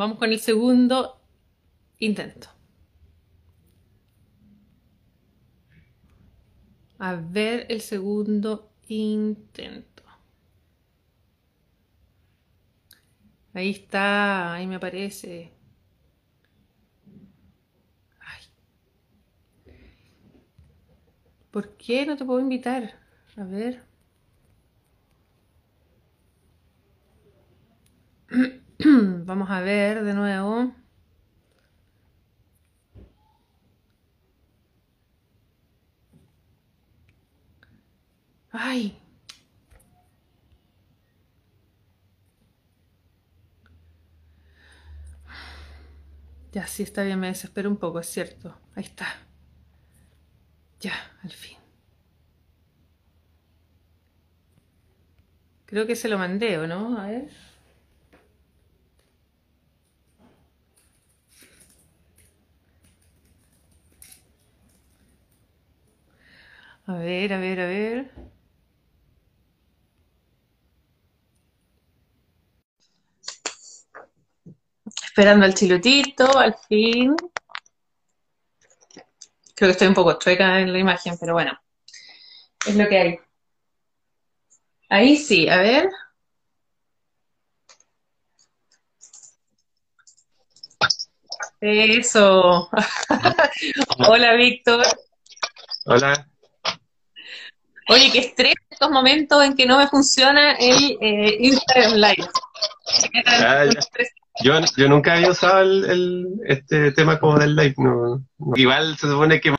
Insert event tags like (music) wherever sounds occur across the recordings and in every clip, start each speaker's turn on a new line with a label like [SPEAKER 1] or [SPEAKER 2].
[SPEAKER 1] Vamos con el segundo intento. A ver el segundo intento. Ahí está, ahí me aparece. Ay. ¿Por qué no te puedo invitar? A ver. (clears throat) (clears throat) Vamos a ver de nuevo. Ay. Ya, sí, está bien, me desespero un poco, es cierto. Ahí está. Ya, al fin. Creo que se lo mandé, ¿o no? A ver. A ver, a ver, a ver. Esperando al chilotito, al fin. Creo que estoy un poco chueca en la imagen, pero bueno. Es lo que hay. Ahí sí, a ver. Eso. (laughs) Hola, Víctor.
[SPEAKER 2] Hola.
[SPEAKER 1] Oye, qué estrés estos momentos en que no me funciona el eh, Instagram Live.
[SPEAKER 2] Ah, yo, yo nunca había usado el, el, este tema como del live. No, Igual se supone que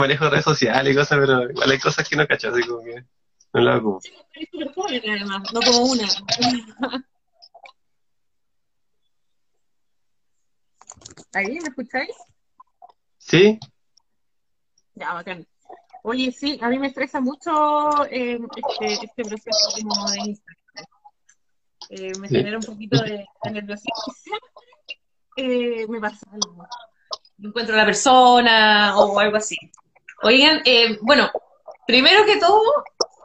[SPEAKER 2] manejo redes sociales y cosas, pero igual hay cosas que no cacho, así como que no lo hago.
[SPEAKER 1] Sí, pero además, no como una. (laughs) ¿Ahí me escucháis?
[SPEAKER 2] Sí.
[SPEAKER 1] Ya, bacán. Oye, sí, a mí me estresa mucho eh, este, este proceso como de Instagram. Eh, me
[SPEAKER 2] Sí.
[SPEAKER 1] genera un poquito de, de nerviosismo. (laughs) Eh, me pasa algo. Encuentro a la persona o algo así. Oigan, eh, bueno, primero que todo,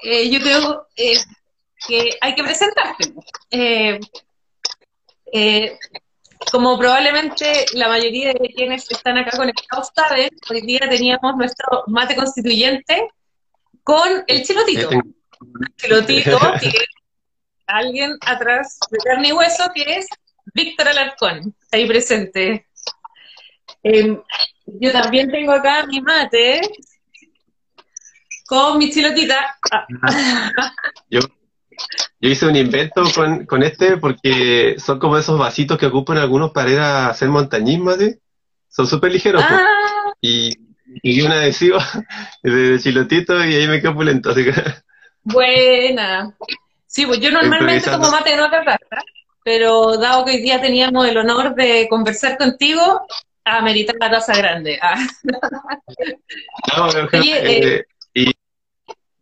[SPEAKER 1] eh, yo creo eh, que hay que presentarte. Eh, eh, como probablemente la mayoría de quienes están acá conectados saben, hoy día teníamos nuestro mate constituyente con el chilotito.
[SPEAKER 2] Eh,
[SPEAKER 1] Chilotito, que es alguien atrás de carne y hueso, que es Víctor Alarcón, ahí presente. Eh, yo también tengo acá mi mate con mi chilotita. Ah,
[SPEAKER 2] Yo, yo hice un invento con, con este porque son como esos vasitos que ocupan algunos para ir a hacer montañismo, ¿sí? Son súper ligeros. pues.
[SPEAKER 1] ah,
[SPEAKER 2] Y, y un adhesivo (laughs) de chilotito y ahí me quedo pulento. Así que,
[SPEAKER 1] buena. Sí, pues yo normalmente tomo mate otra taza, pero dado que hoy día teníamos el honor de conversar contigo, ameritar la taza grande. Ah.
[SPEAKER 2] no, pero,
[SPEAKER 1] Oye,
[SPEAKER 2] eh, y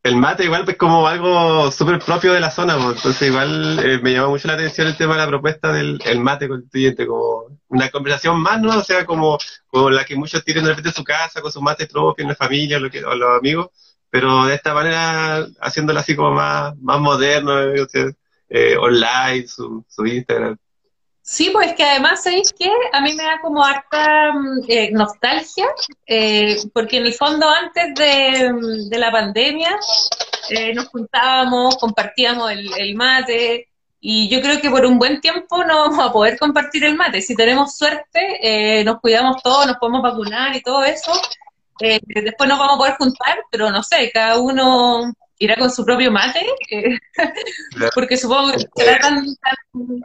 [SPEAKER 2] el mate igual pues como algo súper propio de la zona, pues, entonces igual eh, me llamó mucho la atención el tema de la propuesta del el mate constituyente, como una conversación más, ¿no? O sea, como, como la que muchos tienen de repente en su casa, con su mate propio, en la familia, lo que, o los amigos, pero de esta manera haciéndolo así como más, más moderno, eh, o sea, eh, online, su, su Instagram.
[SPEAKER 1] Sí, pues que además, ¿sabéis qué? A mí me da como harta mm, eh, nostalgia, eh, porque en el fondo antes de, mm, de la pandemia eh, nos juntábamos, compartíamos el, el mate, y yo creo que por un buen tiempo no vamos a poder compartir el mate. Si tenemos suerte, eh, nos cuidamos todos, nos podemos vacunar y todo eso, eh, después nos vamos a poder juntar, pero no sé, cada uno irá con su propio mate, (laughs) porque supongo que será tan, tan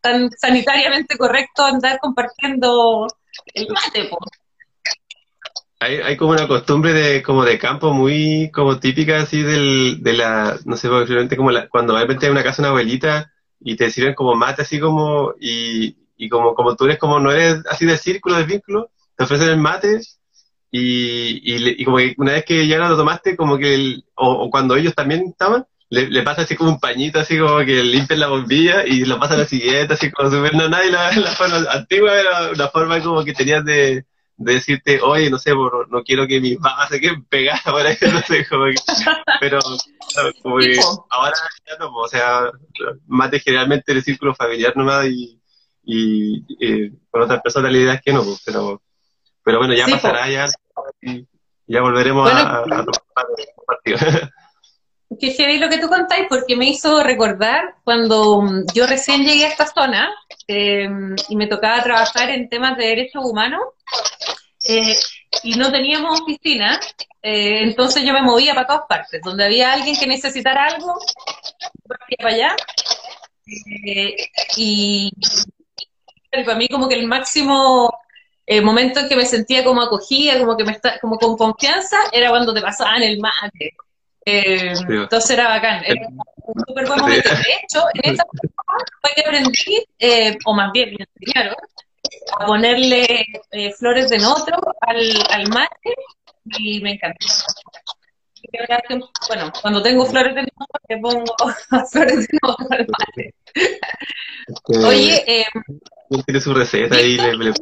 [SPEAKER 1] tan sanitariamente correcto andar compartiendo el mate.
[SPEAKER 2] Hay, hay como una costumbre de como de campo muy como típica así del, de la, no sé, posiblemente como la, cuando de repente hay una casa de una abuelita y te sirven como mate así como, y, y como, como tú eres como, no eres así del círculo, del vínculo, te ofrecen el mate y, y, y como que una vez que ya lo tomaste, como que, el- o, o cuando ellos también estaban, le, le pasa así como un pañito, así como que limpian la bombilla y lo pasan a la siguiente, así como súper no nadie la, (laughs) la forma antigua era una forma como que tenías de, de decirte, oye, no sé, por- no quiero que mis babas se queden pegadas por ahí, (laughs) no sé, como que, pero como que
[SPEAKER 1] po.
[SPEAKER 2] ahora ya no, po, o sea, mate generalmente en el círculo familiar nomás y, y eh, con otras personas la idea es que no, pues, pero, pero bueno, ya pasará ya y ya volveremos a, a, a partido. (laughs)
[SPEAKER 1] Que heavy lo que tú contáis, porque me hizo recordar cuando mm, yo recién llegué a esta zona eh, y me tocaba trabajar en temas de derechos humanos eh, y no teníamos oficina, eh, entonces yo me movía para todas partes. Donde había alguien que necesitara algo, partía para allá. Eh, y, y para mí como que el máximo el momento en que me sentía como acogida, como que me está, como con confianza, era cuando te pasaban el mate. Eh, entonces era bacán, era un súper buen momento. De hecho, en esa fue que aprendí, eh, o más bien me enseñaron, a ponerle eh, flores de notro al, al mate y me encantó. Bueno, cuando tengo flores de notro, le pongo (laughs) flores de notro al mate.
[SPEAKER 2] Este, Oye, eh, tiene su receta y le, le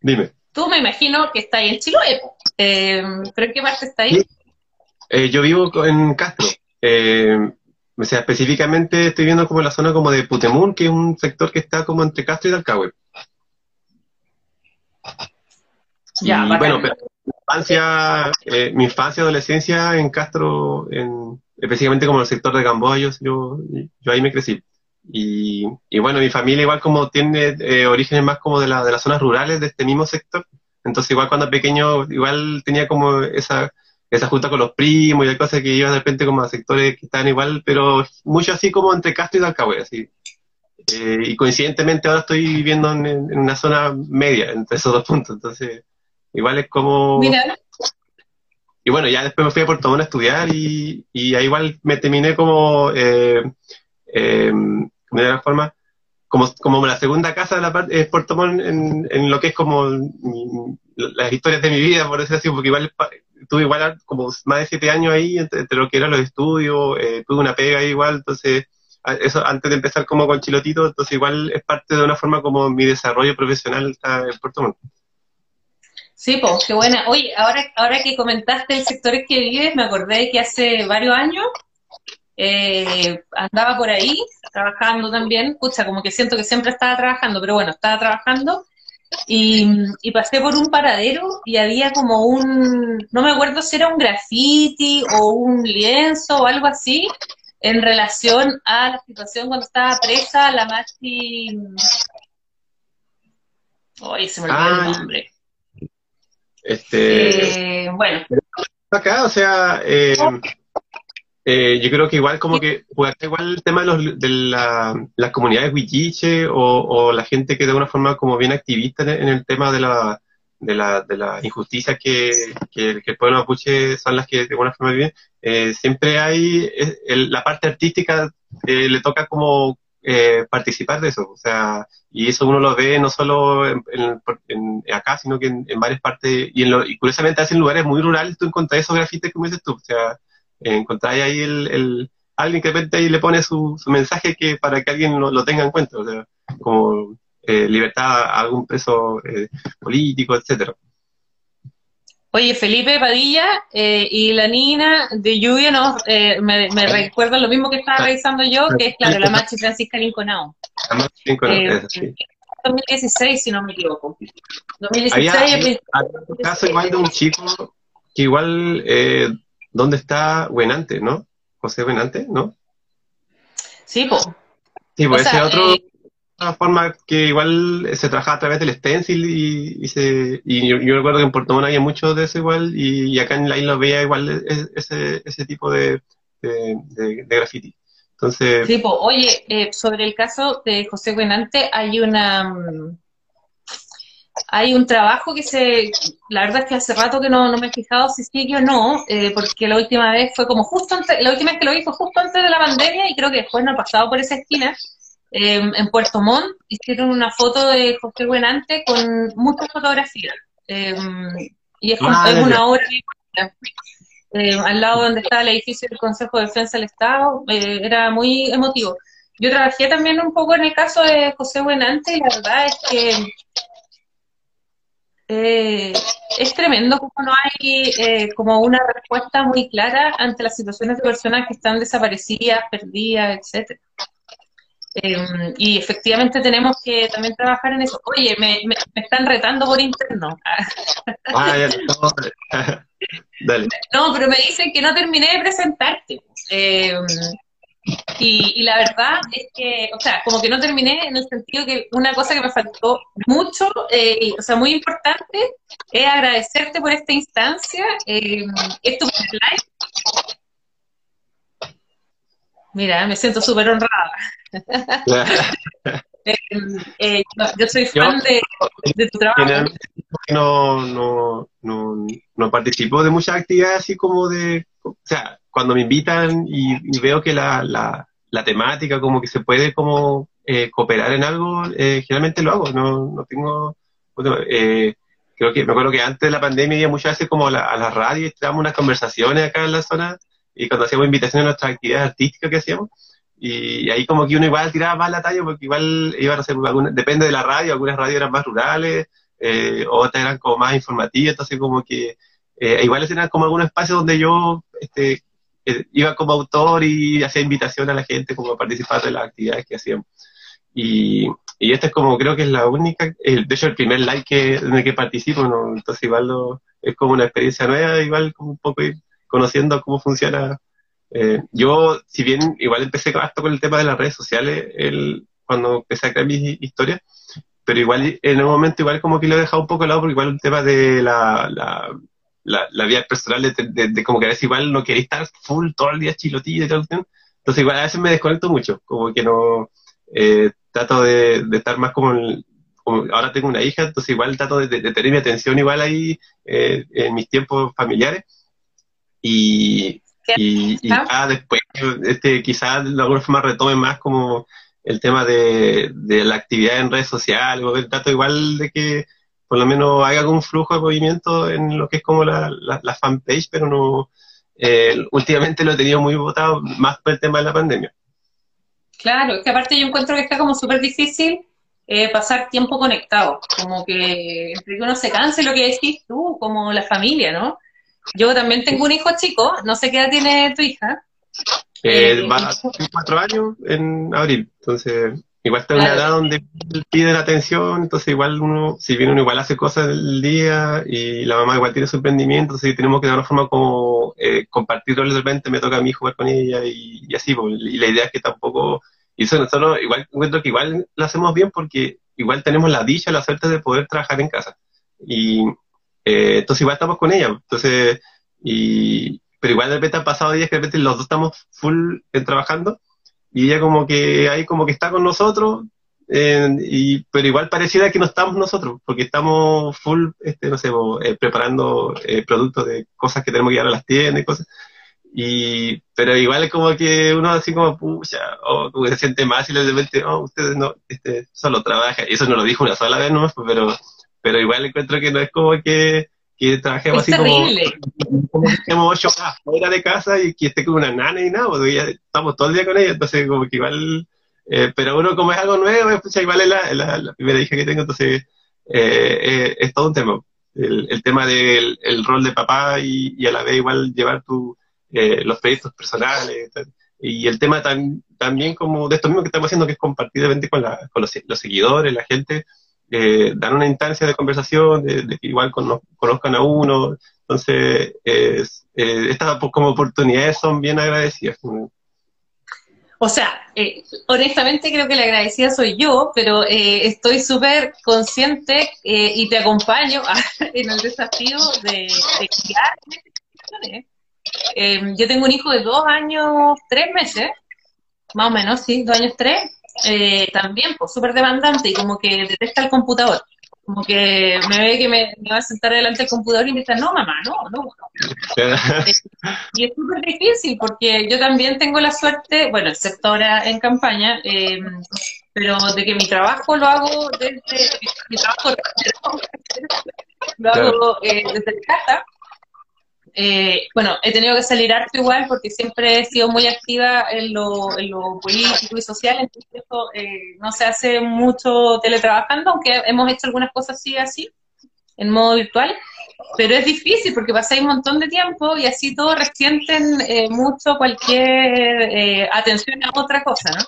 [SPEAKER 2] Dime.
[SPEAKER 1] Tú me imagino que está ahí en Chiloé, eh, ¿pero en qué parte está ahí?
[SPEAKER 2] Eh, yo vivo en Castro. Eh, o sea, específicamente estoy viendo como la zona como de Putemún, que es un sector que está como entre Castro y Dalcahue.
[SPEAKER 1] Ya,
[SPEAKER 2] y, bueno, pero mi infancia, eh, mi infancia, adolescencia en Castro, en, específicamente como el sector de Gamboa, yo, yo, yo ahí me crecí. Y, y, bueno, mi familia igual como tiene eh, orígenes más como de, la, de las zonas rurales de este mismo sector, entonces igual cuando pequeño igual tenía como esa, esa junta con los primos y hay cosas que iban de repente como a sectores que estaban igual, pero mucho así como entre Castro y Dalcahue, así. Eh, y coincidentemente ahora estoy viviendo en, en, una zona media entre esos dos puntos, entonces igual es como...
[SPEAKER 1] Mira.
[SPEAKER 2] Y bueno, ya después me fui a Puerto Montt a estudiar y, y ahí igual me terminé como... Eh, eh, de alguna forma, como, como la segunda casa de la parte, es Puerto Montt en, en, lo que es como mi, las historias de mi vida, por decirlo así, porque igual tuve igual como más de siete años ahí entre, entre lo que eran los estudios, eh, tuve una pega ahí igual, entonces eso antes de empezar como con Chilotito, entonces igual es parte de una forma como mi desarrollo profesional está en Puerto Montt.
[SPEAKER 1] Sí, pues, qué buena. Oye, ahora, ahora que comentaste el sector en que vives, me acordé que hace varios años eh, andaba por ahí trabajando también, escucha, como que siento que siempre estaba trabajando, pero bueno, estaba trabajando y, y, pasé por un paradero y había como un, no me acuerdo si era un graffiti o un lienzo o algo así, en relación a la situación cuando estaba presa la Maxi... Oye, se me olvidó ah, el nombre.
[SPEAKER 2] Este...
[SPEAKER 1] Eh, bueno.
[SPEAKER 2] Acá, o sea... Eh... Eh, yo creo que igual como que puede ser igual el tema de, los, de la, las comunidades huilliche o, o, la gente que de alguna forma como bien activista en, en el tema de la, de la, de la injusticia que, que, que, el pueblo mapuche son las que de alguna forma viven, eh, siempre hay el, la parte artística eh, le toca como eh, participar de eso, o sea, y eso uno lo ve no solo en, en, en acá, sino que en, varias partes, y, lo, y curiosamente en lugares muy rurales tú encontrás esos grafites como dices tú, o sea, encontráis ahí el, el, alguien que de repente ahí le pone su, su mensaje que para que alguien lo, lo, tenga en cuenta, o sea, como eh, libertad a algún preso eh, político, etcétera.
[SPEAKER 1] Oye, Felipe Padilla eh, y la Nina de Lluvia nos, eh, me, me recuerdan lo mismo que estaba revisando yo, que es, claro, la Machi Francisca Linconao.
[SPEAKER 2] La Machi Linconao, eh, sí.
[SPEAKER 1] 2016, si no me equivoco.
[SPEAKER 2] 2016. Había, había un caso igual de un chico que igual eh, ¿Dónde está Buenante, no? José Buenante, ¿no?
[SPEAKER 1] Sí, pues.
[SPEAKER 2] Sí, pues ese otro, eh... otra forma que igual se trabajaba a través del stencil y, y se, y yo, yo, recuerdo que en Puerto Montt había mucho de eso igual y, y, acá en la isla veía igual ese, ese tipo de, de, de, de graffiti. Entonces.
[SPEAKER 1] Sí, pues, oye, eh, sobre el caso de José Buenante hay una, hay un trabajo que se, la verdad es que hace rato que no, no me he fijado si sigue o no, eh, porque la última vez fue como justo antes, la última vez que lo vi fue justo antes de la pandemia y creo que después no ha pasado por esa esquina, eh, en Puerto Montt, hicieron una foto de José Buenante con muchas fotografías, eh, y es, ah, es una obra al lado donde estaba el edificio del Consejo de Defensa del Estado, era muy emotivo. Yo trabajé también un poco en el caso de José Buenante y la verdad es que eh, es tremendo como no hay eh, como una respuesta muy clara ante las situaciones de personas que están desaparecidas, perdidas, etcétera. Em, y efectivamente tenemos que también trabajar en eso. Oye, me, me, están retando por interno. Ah, ya, no. (laughs) Dale. No, pero me dicen que no terminé de presentarte. Em, y, la verdad es que, o sea, como que no terminé en el sentido que una cosa que me faltó mucho, eh, o sea, muy importante, es agradecerte por esta instancia. Eh, es live Mira, me siento súper honrada. (laughs) Eh, eh, yo soy fan de, tu trabajo.
[SPEAKER 2] No, no, no, no participo de muchas actividades así como de, o sea, cuando me invitan y, veo que la, la, la, temática como que se puede como eh, cooperar en algo, generalmente lo hago, no, no tengo, creo que me acuerdo que antes de la pandemia iba muchas veces como a la, a la radio y teníamos unas conversaciones acá en la zona y cuando hacíamos invitaciones a nuestras actividades artísticas que hacíamos, y ahí como que uno igual tiraba más la talla porque igual iban a ser algunas, depende de la radio, algunas radios eran más rurales, eh, otras eran como más informativas, entonces como que eh, igual eran como algunos espacios donde yo este, eh, iba como autor y hacía invitación a la gente como a participar de las actividades que hacíamos. Y, y este es como, creo que es la única, de hecho el primer live que, en el que participo, ¿no? entonces igual es como una experiencia nueva, igual como un poco ir conociendo cómo funciona. Eh, yo, si bien igual empecé harto con el tema de las redes sociales el, cuando empecé a crear mis historias, pero igual en un momento igual como que lo he dejado un poco de lado porque igual el tema de la, la, la, vida personal, de, como que a veces igual no queréis estar full todo el día chilotillo y tal. Entonces igual a veces me desconecto mucho, como que no eh, trato de, estar más como, ahora tengo una hija, entonces igual trato de, tener mi atención igual ahí eh, en mis tiempos familiares y, y, ya después, este, quizás de alguna forma retome más como el tema de, la actividad en redes sociales, o el dato igual de que por lo menos haya algún flujo de movimiento en lo que es como la, la, fanpage, pero no, eh, últimamente lo he tenido muy votado más por el tema de la pandemia.
[SPEAKER 1] Claro, es que aparte yo encuentro que está como súper difícil eh, pasar tiempo conectado, como que entre que uno se canse lo que decís tú, como la familia, ¿no? Yo también tengo un hijo chico, no sé qué edad tiene tu hija.
[SPEAKER 2] Eh, eh va a cuatro años en abril, entonces igual está en una edad donde piden atención, entonces igual uno, si bien uno igual hace cosas del día y la mamá igual tiene su emprendimiento, entonces tenemos que de alguna forma como eh, compartir roles de repente, me toca a mí jugar con ella y, así, pues, y la idea es que tampoco, y eso nosotros igual encuentro que igual lo hacemos bien porque igual tenemos la dicha, la suerte de poder trabajar en casa. Y, eh, entonces igual estamos con ella. Entonces, y, pero igual de repente han pasado días que de repente los dos estamos full en trabajando y ella como que ahí como que está con nosotros, y, pero igual pareciera que no estamos nosotros, porque estamos full, este, no sé, eh, preparando eh, productos de cosas que tenemos que llevar a las tiendas y cosas. Y, pero igual como que uno así como, pucha, o como se siente más y de repente, oh, ustedes no, este, solo trabajan. Eso no lo dijo una sola vez nomás, pero pero igual encuentro que no es como que, que trabajemos así como, como que estemos ocho horas fuera de casa y que esté con una nana y nada, porque ya estamos todo el día con ella, entonces como que igual, eh, pero uno como es algo nuevo, pues igual es la, la, primera hija que tengo, entonces eh, eh, es todo un tema. El, el tema del el rol de papá y, y, a la vez igual llevar tu, los proyectos personales y el tema también como de esto mismo que estamos haciendo que es compartir de con, la, con los, los seguidores, la gente, eh, dar una instancia de conversación, de, que igual conozcan a uno. Entonces, eh, estas como oportunidades son bien agradecidas.
[SPEAKER 1] O sea, eh, honestamente creo que la agradecida soy yo, pero eh, estoy súper consciente y te acompaño (laughs) en el desafío de, de criar. yo tengo un hijo de dos años, tres meses, más o menos, sí, dos años, tres, eh, también, pues súper demandante y como que detesta el computador. Como que me ve que me, va a sentar delante del computador y me dice, no, mamá, no, no, y es súper difícil porque yo también tengo la suerte, bueno, excepto ahora en campaña, eh, pero de que mi trabajo lo hago desde, mi trabajo (laughs) lo hago eh, desde casa eh, bueno, he tenido que salir harto igual porque siempre he sido muy activa en lo, político y social, entonces eh, no se hace mucho teletrabajando, aunque hemos hecho algunas cosas así, así, en modo virtual, pero es difícil porque pasáis un montón de tiempo y así todos resienten eh, mucho cualquier atención a otra cosa, ¿no?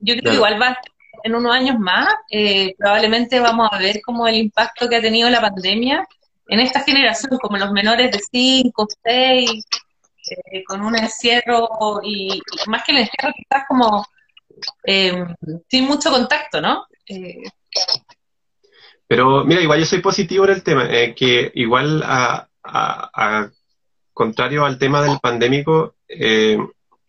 [SPEAKER 1] yo creo que igual va en unos años más, eh, probablemente vamos a ver como el impacto que ha tenido la pandemia en esta generación, como los menores de 5, 6, eh, con un encierro y, más que el encierro quizás como eh, sin mucho contacto, ¿no?
[SPEAKER 2] Pero mira, igual yo soy positivo en el tema, que igual a, contrario al tema del pandémico, eh,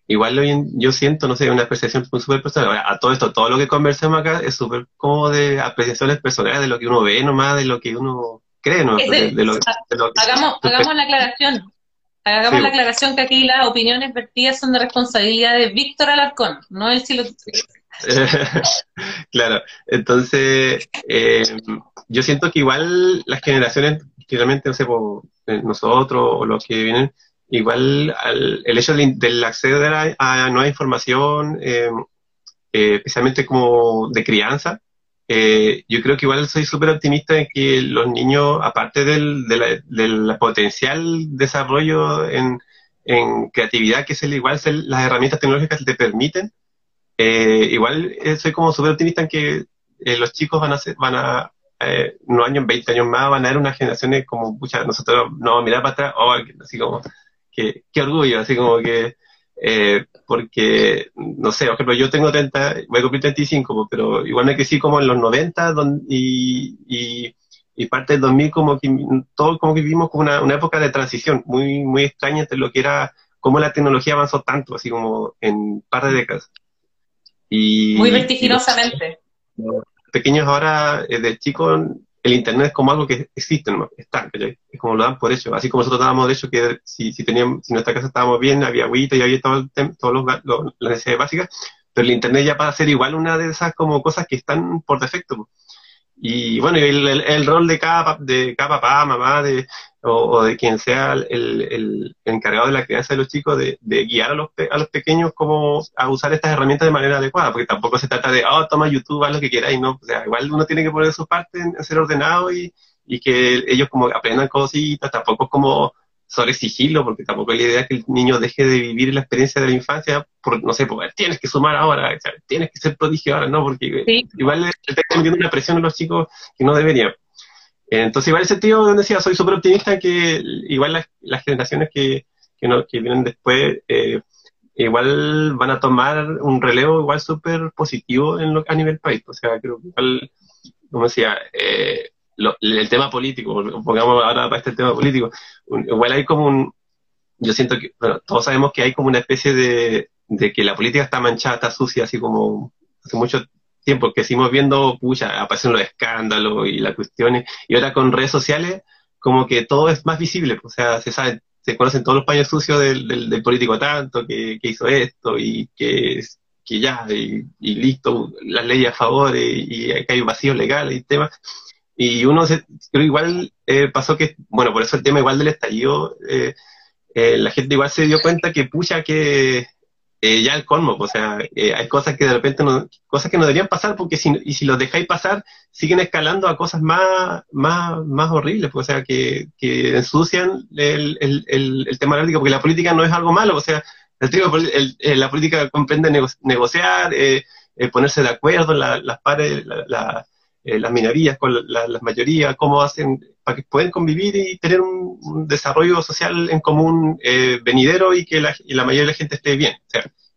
[SPEAKER 2] igual yo siento, no sé, una apreciación súper personal. a todo esto, todo lo que conversamos acá es súper como de apreciaciones personales, de lo que uno ve nomás, de lo que uno cree, ¿no?
[SPEAKER 1] hagamos, hagamos la aclaración. Hagamos la aclaración que aquí las opiniones vertidas son de responsabilidad de Víctor Alarcón, no el silo. (laughs)
[SPEAKER 2] claro, entonces eh, yo siento que igual las generaciones, generalmente, no sé, nosotros o los que vienen, igual el hecho del, acceder a, nueva información, eh, eh, especialmente como de crianza, eh, yo creo que igual soy súper optimista en que los niños, aparte del, potencial desarrollo en, creatividad, que es el, igual las herramientas tecnológicas que te permiten, igual soy como súper optimista en que los chicos van a ser, van a, eh, unos años, 20 años más, van a haber unas generaciones como, pucha, nosotros no vamos a mirar para atrás, oh, así como, qué, orgullo, así como que, eh, porque, no sé, por ejemplo, yo tengo 30, voy a cumplir 35, pero igual me crecí como en los 90 y, y, parte del 2000 como que todo como que vivimos como una, época de transición muy, muy extraña entre lo que era, cómo la tecnología avanzó tanto, así como en par de décadas.
[SPEAKER 1] Y, muy vertiginosamente.
[SPEAKER 2] pequeños ahora, eh, de chicos, el Internet es como algo que existe, ¿no? está, es como lo dan por hecho. Así como nosotros dábamos de hecho que si, si teníamos, si nuestra casa estábamos bien, había agüita y había todo todos los, las necesidades básicas, pero el Internet ya pasa a ser igual una de esas como cosas que están por defecto. Y bueno, el, el, rol de cada, de cada papá, mamá, de, o, de quien sea el, encargado de la crianza de los chicos, de, guiar a los, a los pequeños como a usar estas herramientas de manera adecuada, porque tampoco se trata de, oh, toma YouTube, haz lo que quieras, y no, o sea, igual uno tiene que poner su parte en, ser ordenado y, y que ellos como aprendan cositas, tampoco es como sobre exigirlo, porque tampoco es la idea que el niño deje de vivir la experiencia de la infancia, por, no sé, porque tienes que sumar ahora, tienes que ser prodigio ahora, no, porque igual le está metiendo una presión a los chicos que no deberían. Entonces, igual ese sentido, donde decía, soy súper optimista que igual las, generaciones que, que, no, que, vienen después, eh, igual van a tomar un relevo igual súper positivo en lo, a nivel país. O sea, creo que igual, como decía, eh, el tema político, pongamos ahora para este tema político, igual hay como un, yo siento que, bueno, todos sabemos que hay como una especie de, de que la política está manchada, está sucia, así como hace mucho tiempo que seguimos viendo, pucha, aparecen los escándalos y las cuestiones, y ahora con redes sociales, como que todo es más visible, o sea, se sabe, se conocen todos los paños sucios del, del, político tanto, que, que, hizo esto, y que, que ya, y, listo, las leyes a favor, y, que hay vacíos legales y temas. Y uno, se, creo igual eh, pasó que, bueno, por eso el tema igual del estallido, eh, eh, la gente igual se dio cuenta que, pucha, que eh, ya el colmo, o sea, eh, hay cosas que de repente no, cosas que no deberían pasar porque si, y si los dejáis pasar, siguen escalando a cosas más, más, más horribles, pues, o sea, que, que ensucian el, el, el, tema política, porque la política no es algo malo, o sea, el, eh, la política comprende negociar, ponerse de acuerdo, las pares, las minorías con las mayorías, cómo hacen para que puedan convivir y tener un, desarrollo social en común eh, venidero y que la, y la, mayoría de la gente esté bien.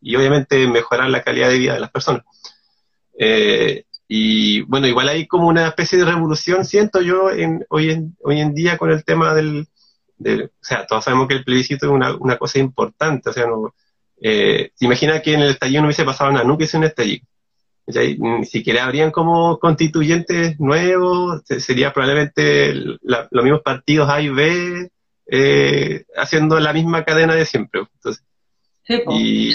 [SPEAKER 2] y obviamente mejorar la calidad de vida de las personas. Eh, y bueno, igual hay como una especie de revolución, siento yo, en, hoy, en, hoy en día con el tema del, o sea, todos sabemos que el plebiscito es una, una cosa importante, o sea, no, eh, imagina que en el estallido no hubiese pasado nada, nunca hubiese un estallido ni siquiera habrían como constituyentes nuevos, sería probablemente los mismos partidos A y B eh, haciendo la misma cadena de siempre. Entonces, y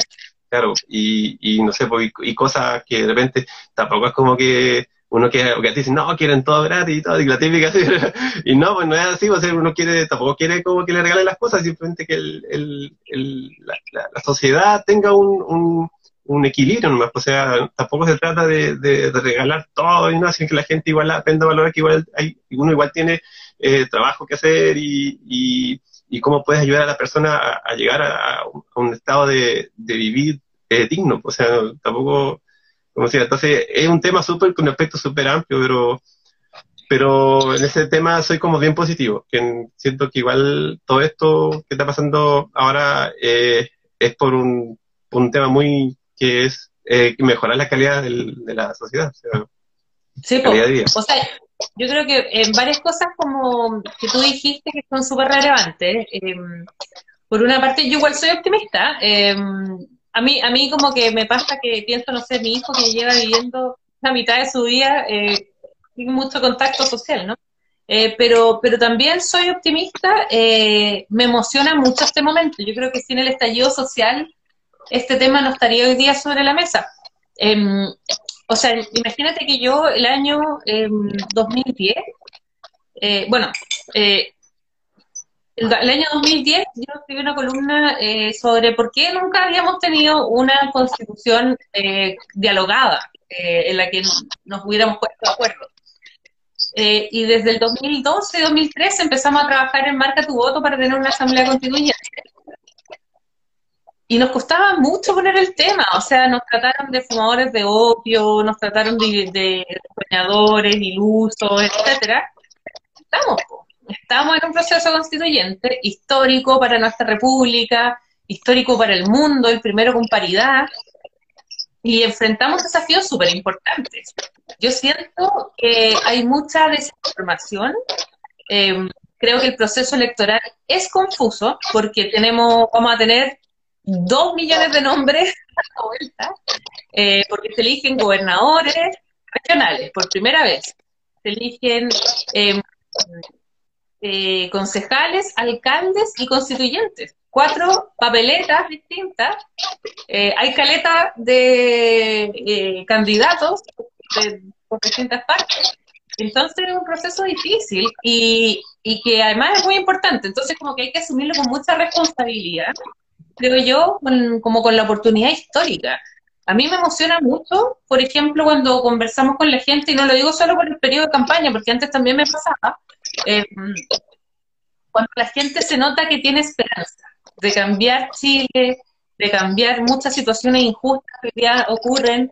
[SPEAKER 2] claro, y, no sé, y, cosas que de repente tampoco es como que uno quiere, que dicen, no, quieren todo gratis y todo, y la típica así, (laughs) y no, pues no es así, o sea, uno quiere, tampoco quiere como que le regalen las cosas, simplemente que el, el, la, sociedad tenga un un equilibrio nomás, o sea, tampoco se trata de, de, regalar todo y no, sino que la gente igual aprenda a valorar que igual hay, uno igual tiene eh, trabajo que hacer y, y, cómo puedes ayudar a la persona a, llegar a, un estado de, de, vivir eh, digno, o sea, tampoco, como decía, entonces es un tema súper, con un aspecto súper amplio, pero pero en ese tema soy como bien positivo, que siento que igual todo esto que está pasando ahora eh, es por un, un, tema muy que es eh, mejorar la calidad del, de la sociedad. O sea,
[SPEAKER 1] sí, calidad de vida. o sea, yo creo que en varias cosas como que tú dijiste que son súper relevantes. Eh, por una parte, yo igual soy optimista. Eh, a mí, a mí como que me pasa que pienso, no sé, mi hijo que lleva viviendo la mitad de su vida eh, sin mucho contacto social, ¿no? Eh, pero, pero también soy optimista, eh, me emociona mucho este momento. Yo creo que sin el estallido social, este tema no estaría hoy día sobre la mesa. Em, o sea, imagínate que yo el año 2010, em, eh, bueno, el, el, año 2010 yo escribí una columna sobre por qué nunca habíamos tenido una constitución dialogada en la que nos hubiéramos puesto de acuerdo. Eh, y desde el 2012-2013 empezamos a trabajar en Marca tu Voto para tener una asamblea constituyente. Y nos costaba mucho poner el tema, o sea, nos trataron de fumadores de opio, nos trataron de, de soñadores, ilusos, etcétera. Estamos, estamos en un proceso constituyente histórico para nuestra república, histórico para el mundo, el primero con paridad, y enfrentamos desafíos súper importantes. Yo siento que hay mucha desinformación. Em, creo que el proceso electoral es confuso porque tenemos, vamos a tener dos millones de nombres (laughs) a la vuelta, eh, porque se eligen gobernadores regionales por primera vez. Se eligen em, eh, concejales, alcaldes y constituyentes cuatro papeletas distintas, eh, hay caleta de eh, candidatos de, por distintas partes. Entonces es un proceso difícil y que además es muy importante. Entonces como que hay que asumirlo con mucha responsabilidad, creo yo, como con la oportunidad histórica. A mí me emociona mucho, por ejemplo, cuando conversamos con la gente, y no lo digo solo por el periodo de campaña, porque antes también me pasaba, eh, cuando la gente se nota que tiene esperanza de cambiar Chile, de cambiar muchas situaciones injustas que ya ocurren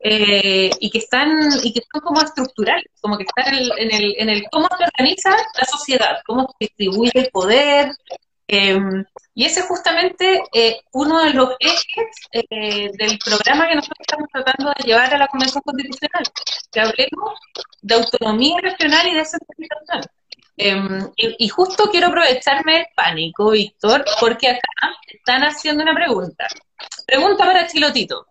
[SPEAKER 1] eh, y que están y que son como estructurales, como que están en el, en el, cómo se organiza la sociedad, cómo se distribuye el poder. Em, y ese es justamente eh, uno de los ejes eh, del programa que nosotros estamos tratando de llevar a la Convención Constitucional, que hablemos de autonomía regional y descentralización. Em, y, justo quiero aprovecharme el pánico, Víctor, porque acá están haciendo una pregunta. Pregunta para Chilotito.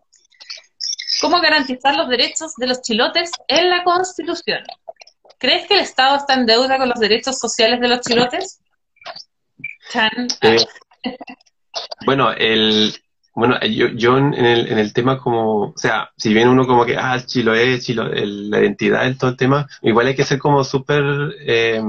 [SPEAKER 1] ¿Cómo garantizar los derechos de los chilotes en la Constitución? ¿Crees que el Estado está en deuda con los derechos sociales de los chilotes?
[SPEAKER 2] Eh, bueno, el, bueno, yo, yo en, el, en el tema como, o sea, si bien uno como que, ah, Chilo es, Chilo, la identidad, el todo el tema, igual hay que ser como súper eh,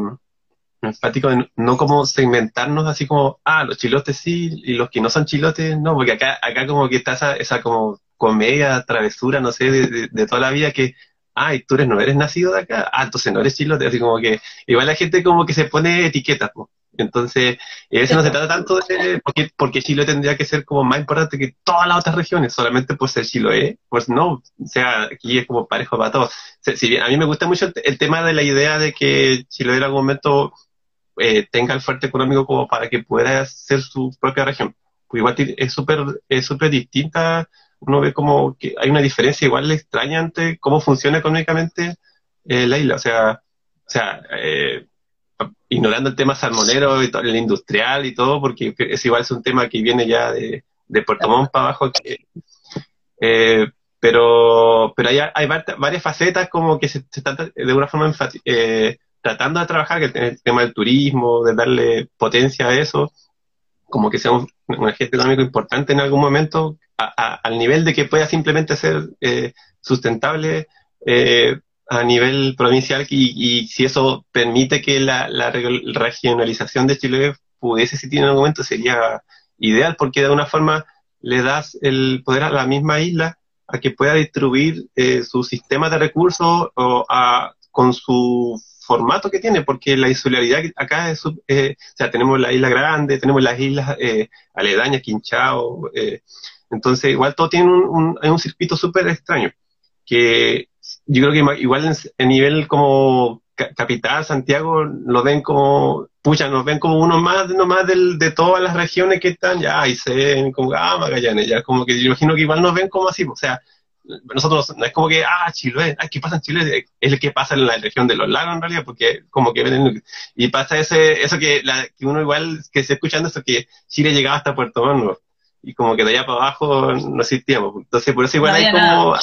[SPEAKER 2] enfático no como segmentarnos así como, ah, los chilotes sí y los que no son chilotes no, porque acá, acá como que está esa, esa como comedia, travesura, no sé, de, de, toda la vida que, ay, tú eres, no eres nacido de acá, ah, entonces no eres chilote, así como que, igual la gente como que se pone etiquetas, Entonces, eso no se trata tanto de porque, porque Chile tendría que ser como más importante que todas las otras regiones, solamente por ser Chiloé, pues no, o sea, aquí es como parejo para todos. Si bien a mí me gusta mucho el, tema de la idea de que Chile en algún momento eh, tenga el fuerte económico como para que pueda ser su propia región. Pues igual es súper es súper distinta, uno ve como que hay una diferencia igual extraña entre cómo funciona económicamente eh, la isla, o sea, o sea, eh, ignorando el tema salmonero y todo, el industrial y todo, porque es igual es un tema que viene ya de, Puerto Montt para abajo, que, pero pero hay, hay varias facetas como que se, se de una forma eh, tratando de trabajar el tema del turismo, de darle potencia a eso, como que sea un, agente económico importante en algún momento, al nivel de que pueda simplemente ser eh, sustentable eh, a nivel provincial y, si eso permite que la, regionalización de Chile pudiese existir en algún momento sería ideal porque de alguna forma le das el poder a la misma isla a que pueda distribuir eh, su sistema de recursos o a, con su formato que tiene, porque la insularidad acá es, eh, o sea, tenemos la isla grande, tenemos las islas eh, aledañas, Quinchao, eh, Entonces, igual todo tiene un, un, un circuito súper extraño, que yo creo que igual en, nivel como capital, Santiago, lo ven como, pucha, nos ven como uno más, uno más del, de todas las regiones que están, ya, y se como, ah, Magallanes, ya, como que yo imagino que igual nos ven como así, o sea, nosotros no es como que, ah, Chile, ah, ¿qué pasa en Chile? Es el que pasa en la región de los lagos en realidad, porque como que ven, y pasa ese, eso que, la, que uno igual, que esté escuchando eso que Chile llegaba hasta Puerto Montt, y como que de allá para abajo no existíamos. Entonces, por eso igual hay como,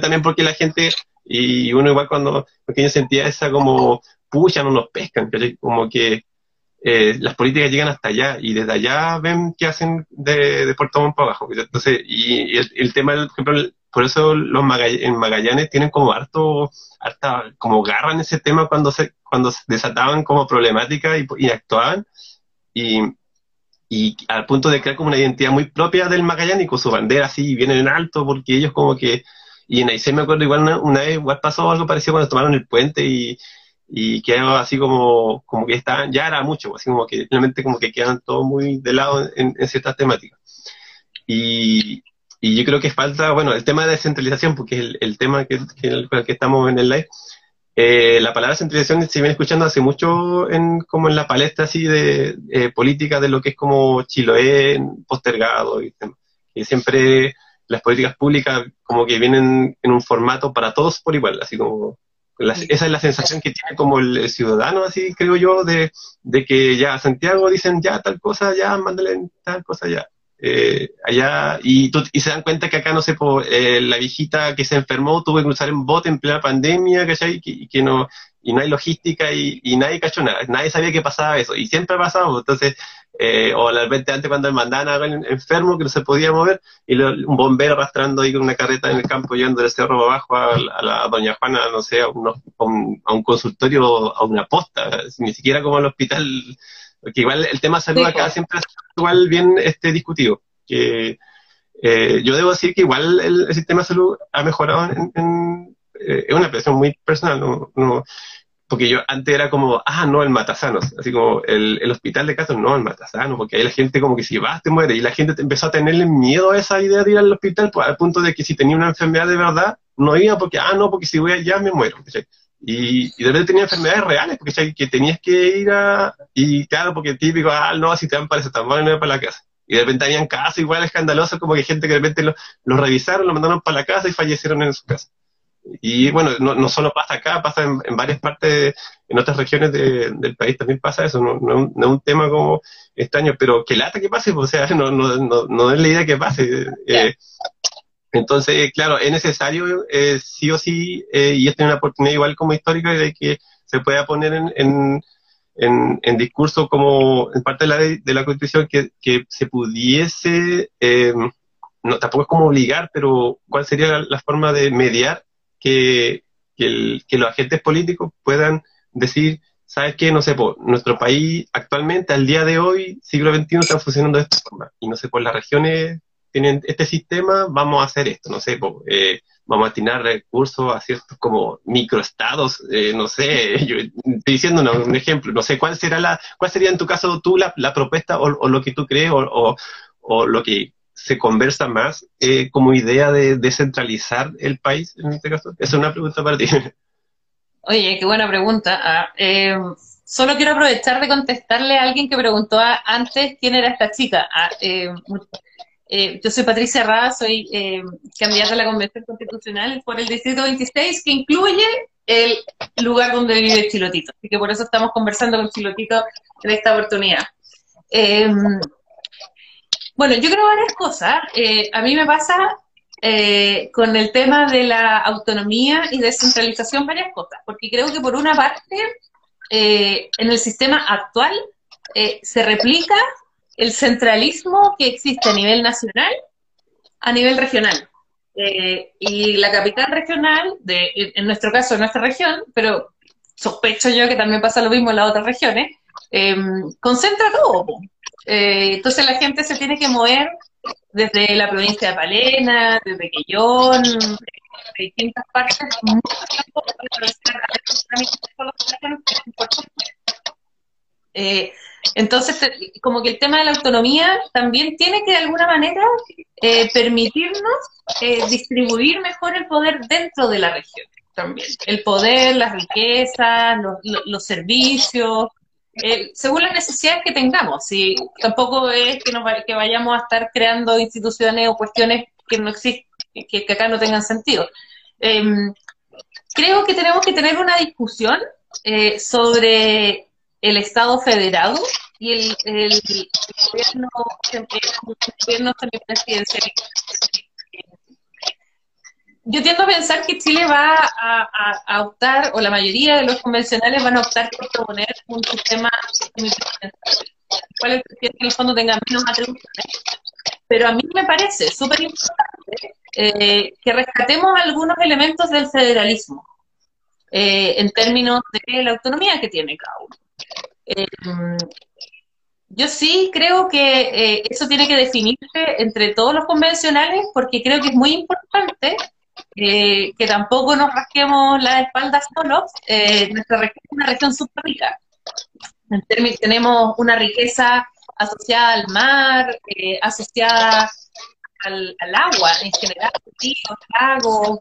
[SPEAKER 2] también porque la gente, y uno igual cuando pequeño sentía esa como, pucha, no nos pescan, como que eh, las políticas llegan hasta allá y desde allá ven qué hacen de, de Puerto Montt para abajo. Entonces, y, el, tema, por ejemplo, por eso los Magallanes tienen como harto, harta, como garra en ese tema cuando se, cuando se desataban como problemática y, y actuaban. Y, y al punto de crear como una identidad muy propia del magallánico, su bandera así, viene en alto, porque ellos como que, y en Aysén me acuerdo igual una, vez igual pasó algo parecido cuando tomaron el puente y, y quedaba así como, como que estaban, ya era mucho, así como que realmente como que quedan todos muy de lado en, ciertas temáticas. Y, y yo creo que falta, bueno, el tema de descentralización, porque es el, tema que, que, el, que estamos en el live, eh, la palabra centralización se viene escuchando hace mucho en, como en la palestra así de eh, política de lo que es como Chiloé postergado y, y siempre las políticas públicas como que vienen en un formato para todos por igual, así como esa es la sensación que tiene como el, ciudadano, así creo yo, de, de, que ya a Santiago dicen ya tal cosa, ya mándale tal cosa, ya eh, allá y, y se dan cuenta que acá, no sé, po, eh, la viejita que se enfermó tuvo que cruzar en bote en plena pandemia, ¿cachai? Y que no, y no hay logística y, y nadie cachó nada, nadie sabía que pasaba eso, y siempre ha pasado, entonces, eh, o la repente antes cuando mandaban a alguien enfermo que no se podía mover, y un bombero arrastrando ahí con una carreta en el campo yendo del cerro abajo a, la doña Juana, no sé, a, un, a un consultorio, a una posta, ni siquiera como al hospital porque igual el tema salud acá siempre es igual bien este, discutido. Que, eh, yo debo decir que igual el, sistema de salud ha mejorado en, eh, es una impresión muy personal, no, no, porque yo antes era como, ah, no, el matasanos, así como el, el hospital de casos, no, el matasano, porque ahí la gente como que si vas te muere, y la gente empezó a tenerle miedo a esa idea de ir al hospital, pues, al punto de que si tenía una enfermedad de verdad, no iba porque, ah, no, porque si voy allá me muero. Y, y de repente tenía enfermedades reales, porque que tenías que ir a, y claro, porque típico, ah, no, si te dan para tan no para la casa. Y de repente habían casos igual escandalosos, como que gente que de repente lo, revisaron, lo mandaron para la casa y fallecieron en su casa. Y bueno, no, no solo pasa acá, pasa en, varias partes, en otras regiones del país también pasa eso, no, no, es un tema como extraño, pero que lata que pase, pues, o sea, (laughs) no, no, no, no es la idea que pase. Eh, entonces, claro, es necesario eh, sí o sí, eh, y esta es una oportunidad igual como histórica de que se pueda poner en, en, en, discurso como en parte de la, de la Constitución que, que se pudiese, eh, no, tampoco es como obligar, pero cuál sería la, forma de mediar que, que, que, los agentes políticos puedan decir, ¿sabes qué? No sé, por nuestro país actualmente, al día de hoy, siglo XXI, está funcionando de esta forma. Y no sé, por las regiones tienen este sistema, vamos a hacer esto, no sé, eh, vamos a atinar recursos a ciertos como microestados, eh, no sé, (laughs) yo estoy diciendo un ejemplo, no sé, ¿cuál será la, cuál sería en tu caso tú la, propuesta o, lo que tú crees o, lo que se conversa más eh, como idea de descentralizar el país en este caso? Esa es una pregunta para ti. (laughs)
[SPEAKER 1] Oye, qué buena pregunta. Ah, eh, solo quiero aprovechar de contestarle a alguien que preguntó antes quién era esta chica. Ah, eh, eh, yo soy Patricia Rada, soy eh, candidata a la Convención Constitucional por el Distrito 26, que incluye el lugar donde vive Chilotito. Así que por eso estamos conversando con Chilotito en esta oportunidad. Eh, bueno, yo creo varias cosas. a mí me pasa con el tema de la autonomía y descentralización varias cosas, porque creo que por una parte, en el sistema actual se replica el centralismo que existe a nivel nacional, a nivel regional. Eh, y la capital regional, de, en nuestro caso, en nuestra región, pero sospecho yo que también pasa lo mismo en las otras regiones, concentra todo. Eh, entonces la gente se tiene que mover desde la provincia de Palena, desde Quellón, de distintas partes, eh, Entonces, como que el tema de la autonomía también tiene que de alguna manera eh, permitirnos eh, distribuir mejor el poder dentro de la región también. El poder, las riquezas, los, servicios, eh, según las necesidades que tengamos. Y tampoco es que, nos, que vayamos a estar creando instituciones o cuestiones que no existen, que, acá no tengan sentido. Em, creo que tenemos que tener una discusión sobre el Estado federado y el, el, gobierno, el gobierno semipresidencial. Yo tiendo a pensar que Chile va a, optar, o la mayoría de los convencionales van a optar por proponer un sistema cual el presidente en el fondo tenga menos atribuciones. Pero a mí me parece súper importante eh, que rescatemos algunos elementos del federalismo eh, en términos de la autonomía que tiene cada uno. Eh, yo sí creo que eh, eso tiene que definirse entre todos los convencionales porque creo que es muy importante eh, que tampoco nos rasquemos la espalda solos. nuestra región es una región súper rica. tenemos una riqueza asociada al mar, asociada al, agua en general, ríos, lagos,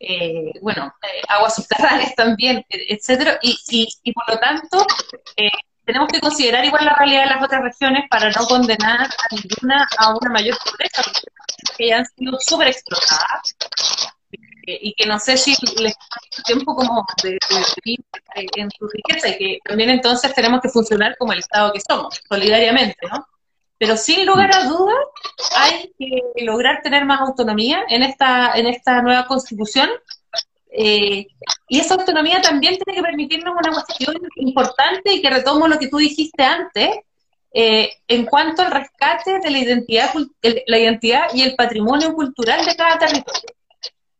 [SPEAKER 1] eh, bueno, eh, aguas subterráneas también, etcétera, y, y, por lo tanto eh, tenemos que considerar igual la realidad de las otras regiones para no condenar a ninguna a una mayor pobreza, porque han sido súper explotadas y que no sé si les da tiempo como de, vivir en su riqueza y que también entonces tenemos que funcionar como el Estado que somos, solidariamente, ¿no? Pero sin lugar a dudas, hay que lograr tener más autonomía en esta, en esta nueva constitución. Eh, y esa autonomía también tiene que permitirnos una cuestión importante y que retomo lo que tú dijiste antes, eh, en cuanto al rescate de la identidad, la identidad y el patrimonio cultural de cada territorio.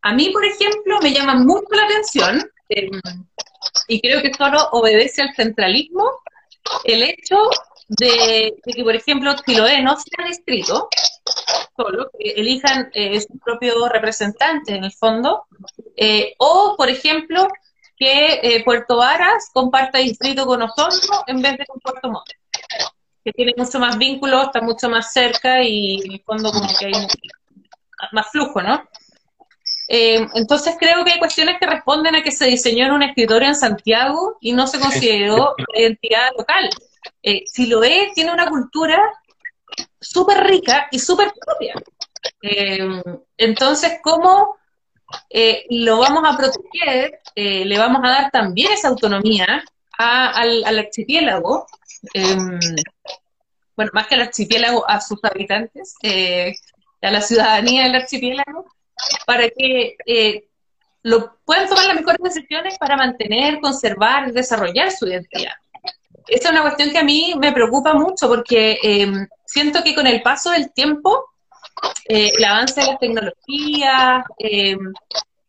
[SPEAKER 1] A mí, por ejemplo, me llama mucho la atención, eh, y creo que solo obedece al centralismo, el hecho de, que, por ejemplo, Chiloé no sea distrito, solo que elijan eh, su propio representante en el fondo, eh, o, por ejemplo, que eh, Puerto Varas comparta distrito con Osorno en vez de con Puerto Montt, que tiene mucho más vínculos, está mucho más cerca y en el fondo como que hay más flujo, ¿no? entonces creo que hay cuestiones que responden a que se diseñó en un escritorio en Santiago y no se consideró (laughs) identidad local. Eh, Siloé tiene una cultura súper rica y súper propia. Eh, entonces, ¿cómo eh, lo vamos a proteger? Eh, le vamos a dar también esa autonomía al, archipiélago, bueno, más que al archipiélago, a sus habitantes, a la ciudadanía del archipiélago, para que lo puedan tomar las mejores decisiones para mantener, conservar y desarrollar su identidad esa es una cuestión que a mí me preocupa mucho porque em, siento que con el paso del tiempo, eh, el avance de las tecnologías, em,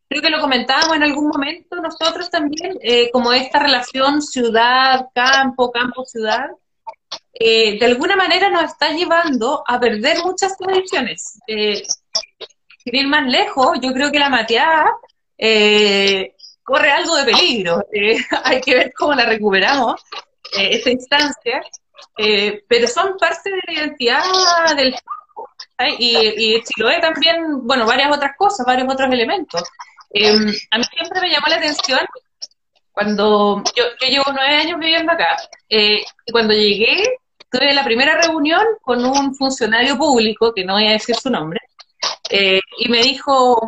[SPEAKER 1] creo que lo comentábamos en algún momento nosotros también, eh, como esta relación ciudad-campo, campo-ciudad, eh, de alguna manera nos está llevando a perder muchas tradiciones. sin ir más lejos, yo creo que la mateada corre algo de peligro. (laughs) hay que ver cómo la recuperamos. Eh, esta instancia, eh, pero son parte de la identidad del y, y Chiloé también, bueno, varias otras cosas, varios otros elementos. Em, a mí siempre me llamó la atención cuando yo, yo llevo nueve años viviendo acá, eh, y cuando llegué, tuve la primera reunión con un funcionario público, que no voy a decir su nombre, y me dijo,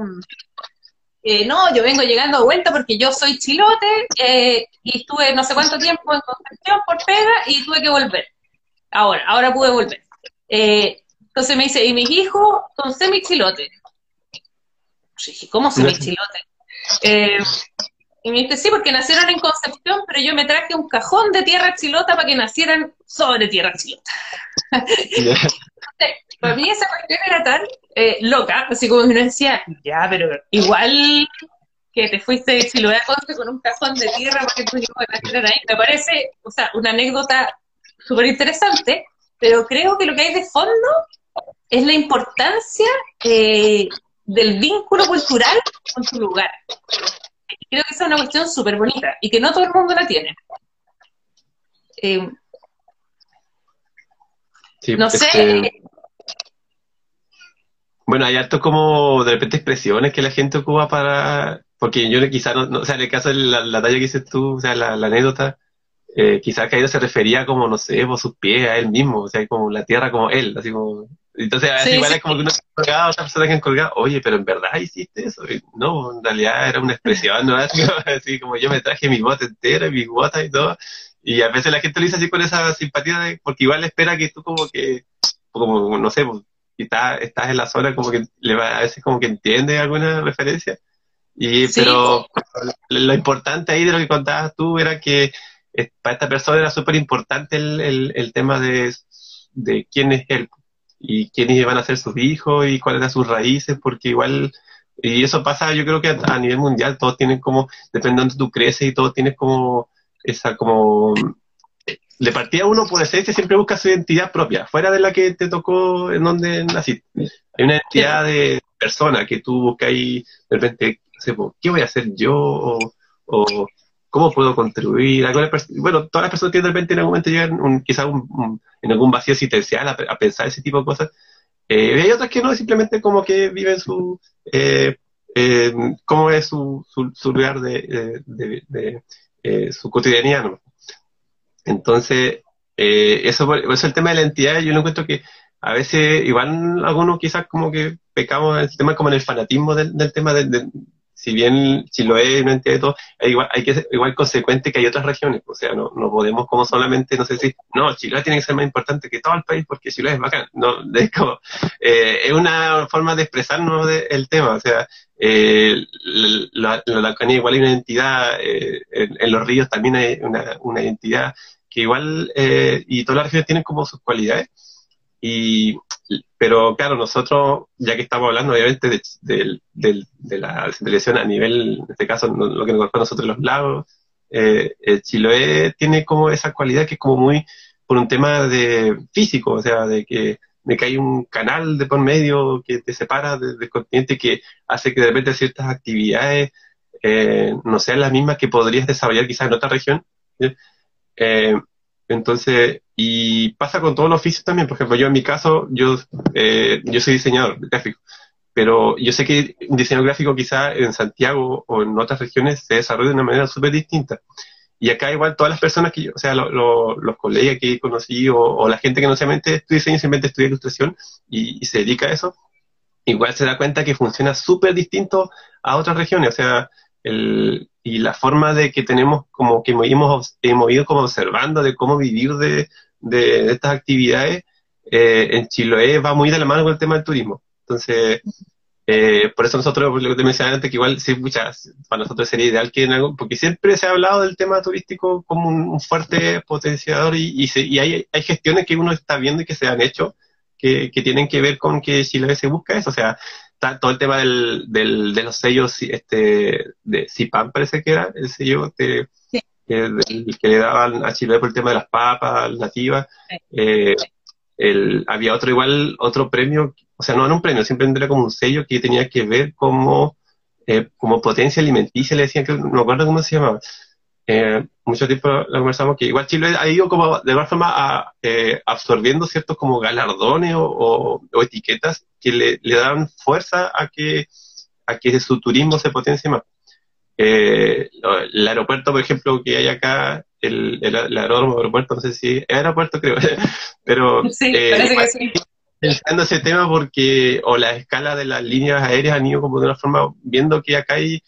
[SPEAKER 1] eh, no, yo vengo llegando a vuelta porque yo soy chilote eh, y estuve no sé cuánto tiempo en Concepción por pega y tuve que volver. Ahora, ahora pude volver. Eh, entonces me dice, y mis hijos son semi-chilotes. ¿cómo semi-chilote? y me dice, sí, porque nacieron en Concepción, pero yo me traje un cajón de tierra chilota para que nacieran sobre tierra chilota. Para mí esa cuestión era tan eh, loca, así como que uno decía, ya, pero igual que te fuiste de Chiloé a con un cajón de tierra porque tú ibas a ahí. Me parece, o sea, una anécdota súper interesante, pero creo que lo que hay de fondo es la importancia eh, del vínculo cultural con tu lugar. Creo que esa es una cuestión súper bonita y que no todo el mundo la tiene. Eh, no sé. Este,
[SPEAKER 2] bueno, hay harto como de repente expresiones que la gente ocupa para. Porque yo quizás no, o sea, en el caso de la, talla que dices tú, o sea, la, anécdota, eh, quizás Caído se refería como, no sé, por sus pies a él mismo, o sea, como la tierra como él, así como. Entonces, a veces igual es como que uno se colgado, otra persona que han colgado, oye, pero en verdad hiciste eso. no, en realidad era una expresión, ¿no? (laughs) Así como, yo me traje mi bota entera, mis botas y todo. Y a veces la gente lo dice así con esa simpatía, de, porque igual espera que tú como que, como, no sé, pues, estás, en la zona como que le va, a veces como que entiende alguna referencia. Y, pero lo importante ahí de lo que contabas tú era que eh, para esta persona era súper importante el, el, tema de, de quién es él y quiénes iban a ser sus hijos y cuáles eran sus raíces, porque igual, y eso pasa yo creo que a, nivel mundial, todos tienen como, dependiendo de tú creces y todos tienes como esa como de partida uno por esencia siempre busca su identidad propia, fuera de la que te tocó en donde naciste. Hay una identidad de persona que tú buscas ahí, de repente, ¿qué voy a hacer yo? O, cómo puedo contribuir. Bueno, todas las personas que de repente en algún momento llegan quizás en algún vacío existencial a, pensar ese tipo de cosas. Eh, hay otras que no, simplemente como que viven su, eh, eh cómo es su, su, lugar de, de, eh, su cotidianidad. Entonces, eh, eso, es el tema de la entidad. Yo no encuentro que a veces, igual algunos quizás como que pecamos en el tema como en el fanatismo del, tema de, si bien si lo es una entidad de todo, igual, hay que ser igual consecuente que hay otras regiones. O sea, no, no podemos como solamente, no sé si, no, Chile tiene que ser más importante que todo el país porque Chile es bacán. No, (laughs) es como, eh, es una forma de expresarnos del tema. O sea, eh, la, la, igual hay una entidad, eh, en, los ríos también hay una, una entidad que igual, eh, y todas las regiones tienen como sus cualidades, y, pero claro, nosotros, ya que estamos hablando obviamente de, de, la descentralización a nivel, en este caso, lo que nos a nosotros los lagos, eh, el Chiloé tiene como esa cualidad que es como muy por un tema de físico, o sea, de que, de que hay un canal de por medio que te separa del continente que hace que de repente ciertas actividades eh, no sean las mismas que podrías desarrollar quizás en otra región. Eh, entonces, y pasa con todos los oficios también. Por ejemplo, yo en mi caso, yo, eh, yo soy diseñador gráfico, pero yo sé que diseño gráfico quizá en Santiago o en otras regiones se desarrolla de una manera súper distinta. Y acá igual todas las personas que yo, o sea, los colegas que conocí o, la gente que no solamente estudia diseño, simplemente estudia ilustración y, se dedica a eso, igual se da cuenta que funciona súper distinto a otras regiones. O sea, el, y la forma de que tenemos como que hemos, hemos ido como observando de cómo vivir de, de, estas actividades eh, en Chiloé va muy de la mano con el tema del turismo. Entonces, eh, por eso nosotros, lo que te mencionaba antes, que igual sí, muchas, para nosotros sería ideal que en algo, porque siempre se ha hablado del tema turístico como un, fuerte potenciador y, y, hay, hay gestiones que uno está viendo y que se han hecho que, que tienen que ver con que Chiloé se busca eso. O sea, todo el tema del, del, de los sellos este, de CIPAM, parece que era el sello que, le daban a Chile por el tema de las papas nativas. Eh, el, había otro igual, otro premio, o sea, no era un premio, siempre era como un sello que tenía que ver como, eh, como potencia alimenticia, le decían que no me acuerdo cómo se llamaba. Eh, mucho tiempo lo conversamos que igual Chile ha ido como de alguna forma eh, absorbiendo ciertos como galardones o, etiquetas que le, dan fuerza a que, a que su turismo se potencie más. Eh, el aeropuerto, por ejemplo, que hay acá, el, el, aeropuerto, no sé si es aeropuerto, creo, (laughs) pero
[SPEAKER 1] sí, parece que sí.
[SPEAKER 2] pensando ese tema porque, o la escala de las líneas aéreas han ido como de una forma viendo que acá hay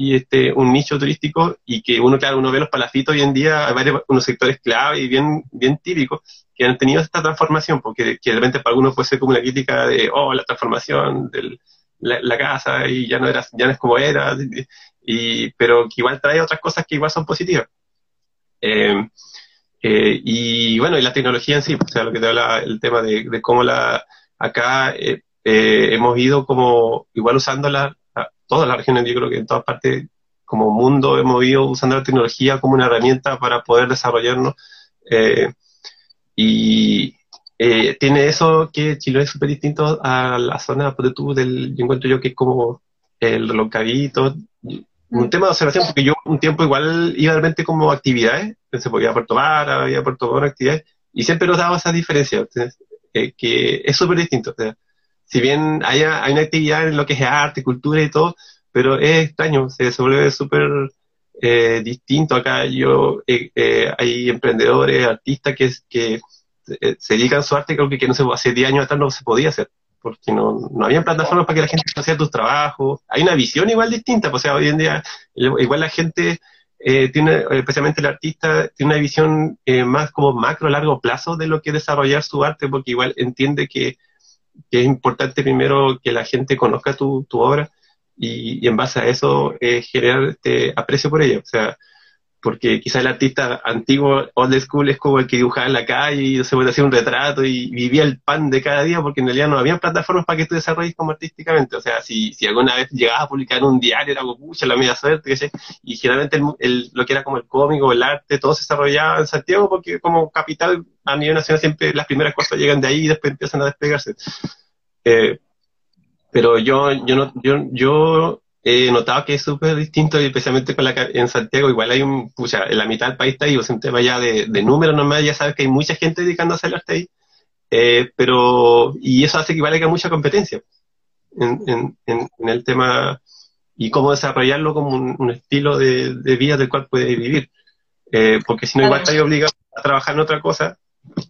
[SPEAKER 2] y este un nicho turístico y que uno, claro, uno ve los palafitos hoy en día, hay varios, unos sectores clave y bien, bien típicos que han tenido esta transformación, porque que de repente para algunos puede ser como una crítica de, oh, la transformación de la, casa y ya no era, ya no es como era, y, pero que igual trae otras cosas que igual son positivas. Eh, eh, y bueno, y la tecnología en sí, o sea, lo que te habla el tema de, cómo la acá eh, hemos ido como igual usando la, todas las regiones, yo creo que en todas partes como mundo hemos ido usando la tecnología como una herramienta para poder desarrollarnos. Eh, y eh, tiene eso que Chile es súper distinto a la zona de tú del, yo encuentro yo que es como el relocadito, un mm. tema de observación, porque yo un tiempo igual iba de repente como actividades, se podía a Puerto Vara, iba a Puerto Vara actividades, y siempre nos daba esa diferencia. eh, que es súper distinto. Si bien hay, hay una actividad en lo que es arte, cultura y todo, pero es extraño, se, vuelve súper eh, distinto. Acá yo eh, hay emprendedores, artistas que, que se dedican a su arte, creo que, que no se, hace 10 años atrás no se podía hacer porque no, no había plataformas para que la gente hiciera tus trabajos. Hay una visión igual distinta, pues, o sea, hoy en día igual la gente eh, tiene, especialmente el artista, tiene una visión eh, más como macro, largo plazo de lo que es desarrollar su arte, porque igual entiende que, es importante primero que la gente conozca tu, tu obra y, en base a eso eh, generar este aprecio por ella. O sea, porque quizá el artista antiguo, old school, es como el que dibujaba en la calle y se hacer un retrato y vivía el pan de cada día, porque en realidad no había plataformas para que tú desarrolles como artísticamente. O sea, si, si alguna vez llegabas a publicar un diario, era como, pucha, la media suerte, y generalmente el, lo que era como el cómico, el arte, todo se desarrollaba en Santiago, porque como capital a nivel nacional siempre las primeras cosas llegan de ahí y después empiezan a despegarse. Eh, pero yo, yo no, yo, yo he notado que es súper distinto, y especialmente con la, en Santiago, igual hay un, pucha, en la mitad del país está ahí, o sea, un tema ya de, de números nomás, ya sabes que hay mucha gente dedicándose al arte ahí, eh, pero, y eso hace que igual haya mucha competencia en, en, en, el tema y cómo desarrollarlo como un, estilo de, de, vida del cual puede vivir, eh, porque si no igual estás obligado a trabajar en otra cosa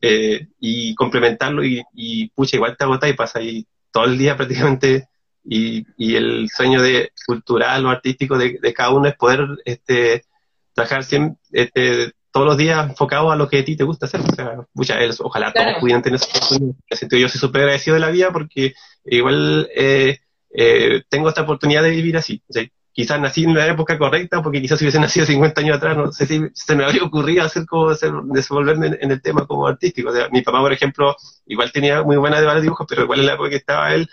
[SPEAKER 2] eh, y complementarlo y, y, pucha, igual te agotas y pasa ahí todo el día prácticamente y, y el sueño de cultural o artístico de, cada uno es poder este, trabajar siempre, este, todos los días enfocado a lo que a ti te gusta hacer. O sea, muchas, ojalá todos pudieran tener esa oportunidad. Yo soy súper agradecido de la vida porque igual eh, eh, tengo esta oportunidad de vivir así. quizás nací en la época correcta, porque quizás si hubiese nacido 50 años atrás, no sé si se me habría ocurrido hacer como hacer, desenvolverme en, el tema como artístico. O sea, mi papá, por ejemplo, igual tenía muy buena de dibujos, pero igual en la época que estaba él,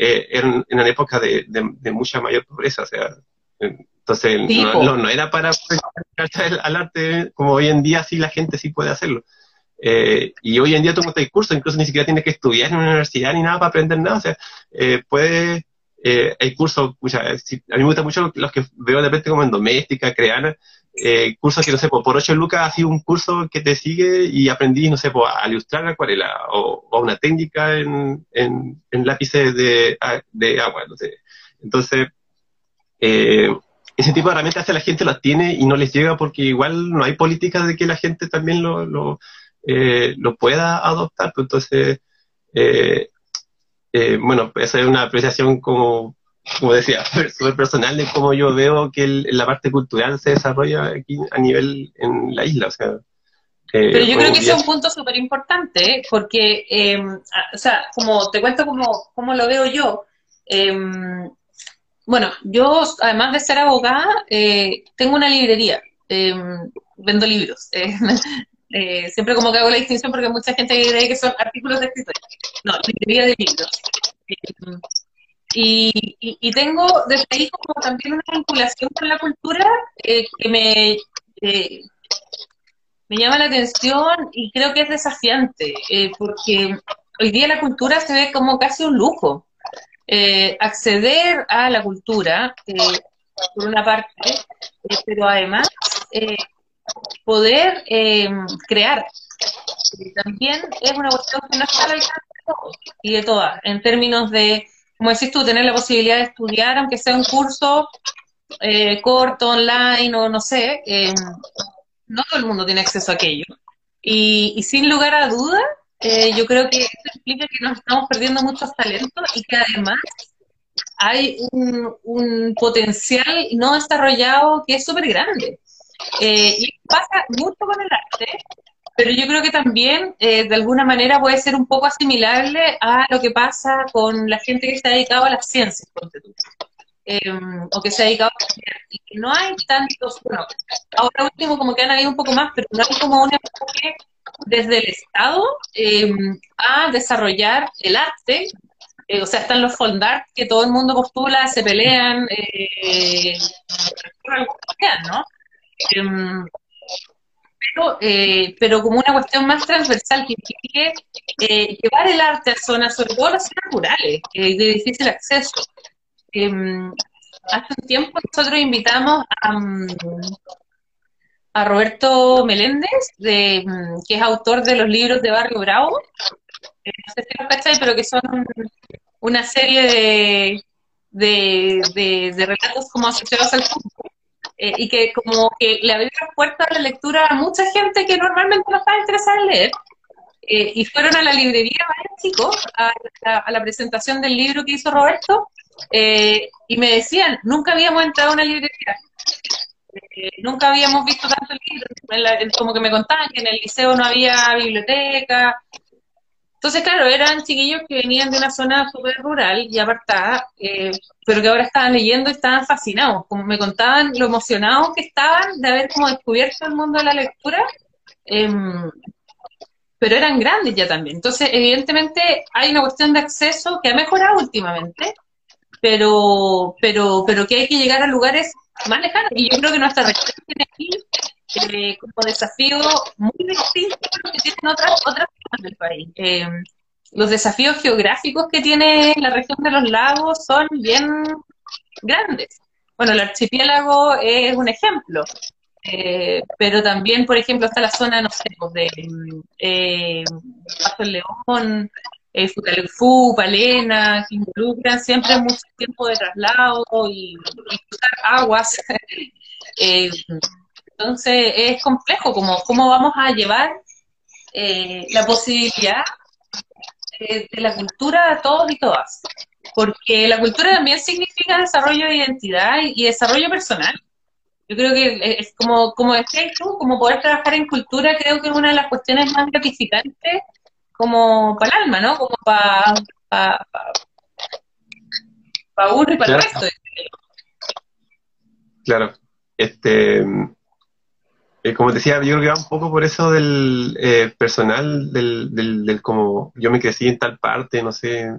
[SPEAKER 2] eh, en, en, una época de, de, mucha mayor pobreza, o sea, entonces no, no, era para al, al arte como hoy en día sí la gente sí puede hacerlo. Eh, y hoy en día tú hay cursos, incluso ni siquiera tienes que estudiar en una universidad ni nada para aprender nada, o sea, eh, puede, eh, hay cursos, a mí me gustan mucho los que veo de repente como en doméstica, creana, eh, cursos que, no sé, por 8 lucas sido un curso que te sigue y aprendí, no sé, a ilustrar acuarela o, o una técnica en, en, lápices de, de, agua, no sé. Entonces, eh, ese tipo de herramientas la gente las tiene y no les llega porque igual no hay políticas de que la gente también lo, lo, eh, lo pueda adoptar. Pues entonces, eh, bueno, esa es una apreciación como como decía, (laughs) súper personal de cómo yo veo que la parte cultural se desarrolla aquí a nivel en la isla. O sea,
[SPEAKER 1] eh, Pero yo creo que ese es un punto súper importante, porque, em, o sea, como te cuento cómo, cómo lo veo yo, em, bueno, yo, además de ser abogada, eh, tengo una librería, em, vendo libros. (laughs) Eh, siempre como que hago la distinción porque mucha gente cree que son artículos de escritorio. No, librería de libros. Y, tengo desde ahí como también una vinculación con la cultura eh, que me, eh, me llama la atención y creo que es desafiante, eh, porque hoy día la cultura se ve como casi un lujo. acceder a la cultura, por una parte, pero además poder crear. también es una cuestión que no está al alcance de todos y de todas, en términos de como decís tú, tener la posibilidad de estudiar, aunque sea un curso eh, corto, online o no sé, eh, no todo el mundo tiene acceso a aquello. Y, sin lugar a dudas, eh, yo creo que eso implica que nos estamos perdiendo muchos talentos y que además hay un, un potencial no desarrollado que es súper grande. y pasa mucho con el arte, pero yo creo que también, eh, de alguna manera, puede ser un poco asimilable a lo que pasa con la gente que se ha dedicado a las ciencias, em, o que se ha dedicado a y que no hay tantos, bueno, ahora último como que han habido un poco más, pero no hay como un enfoque desde el Estado em, a desarrollar el arte, eh, o sea, están los fondart que todo el mundo postula, se pelean, eh, ¿no? Eh, pero, como una cuestión más transversal que implique eh, llevar el arte a zonas, sobre todo las zonas rurales, de difícil acceso. Em, hace un tiempo nosotros invitamos a, mm, Roberto Meléndez, de, mm, que es autor de los libros de Barrio Bravo, no sé si los cacháis, pero que son una serie de, de, de, relatos como asociados al fútbol. Eh, y que como que le abrió las puertas a la lectura a mucha gente que normalmente no estaba interesada en leer. Eh, y fueron a la librería varios chicos a la, presentación del libro que hizo Roberto eh, y me decían, nunca habíamos entrado a una librería, nunca habíamos visto tanto libro, como que me contaban que en el liceo no había biblioteca, entonces, claro, eran chiquillos que venían de una zona súper rural y apartada, eh, pero que ahora estaban leyendo y estaban fascinados. Como me contaban lo emocionados que estaban de haber como descubierto el mundo de la lectura, em, pero eran grandes ya también. Entonces, evidentemente, hay una cuestión de acceso que ha mejorado últimamente, pero, pero, pero que hay que llegar a lugares más lejanos. Y yo creo que nuestra región tiene aquí eh, como desafío muy distinto a lo que tienen otras, otras del país. Eh, los desafíos geográficos que tiene la región de los lagos son bien grandes. Bueno, el archipiélago es un ejemplo, eh, pero también, por ejemplo, está la zona, no sé, pues, de eh, Paso el León, eh, Futalefú, Palena, que involucran siempre mucho tiempo de traslado y, aguas. (laughs) eh, entonces es complejo, como cómo vamos a llevar eh, la posibilidad de, la cultura a todos y todas. Porque la cultura también significa desarrollo de identidad y, desarrollo personal. Yo creo que es como, como decías tú, como poder trabajar en cultura, creo que es una de las cuestiones más gratificantes como para el alma, ¿no? Como para para uno y para el resto.
[SPEAKER 2] Claro. Este, eh, como decía, yo creo que va un poco por eso del eh, personal, del, del, como yo me crecí en tal parte, no sé.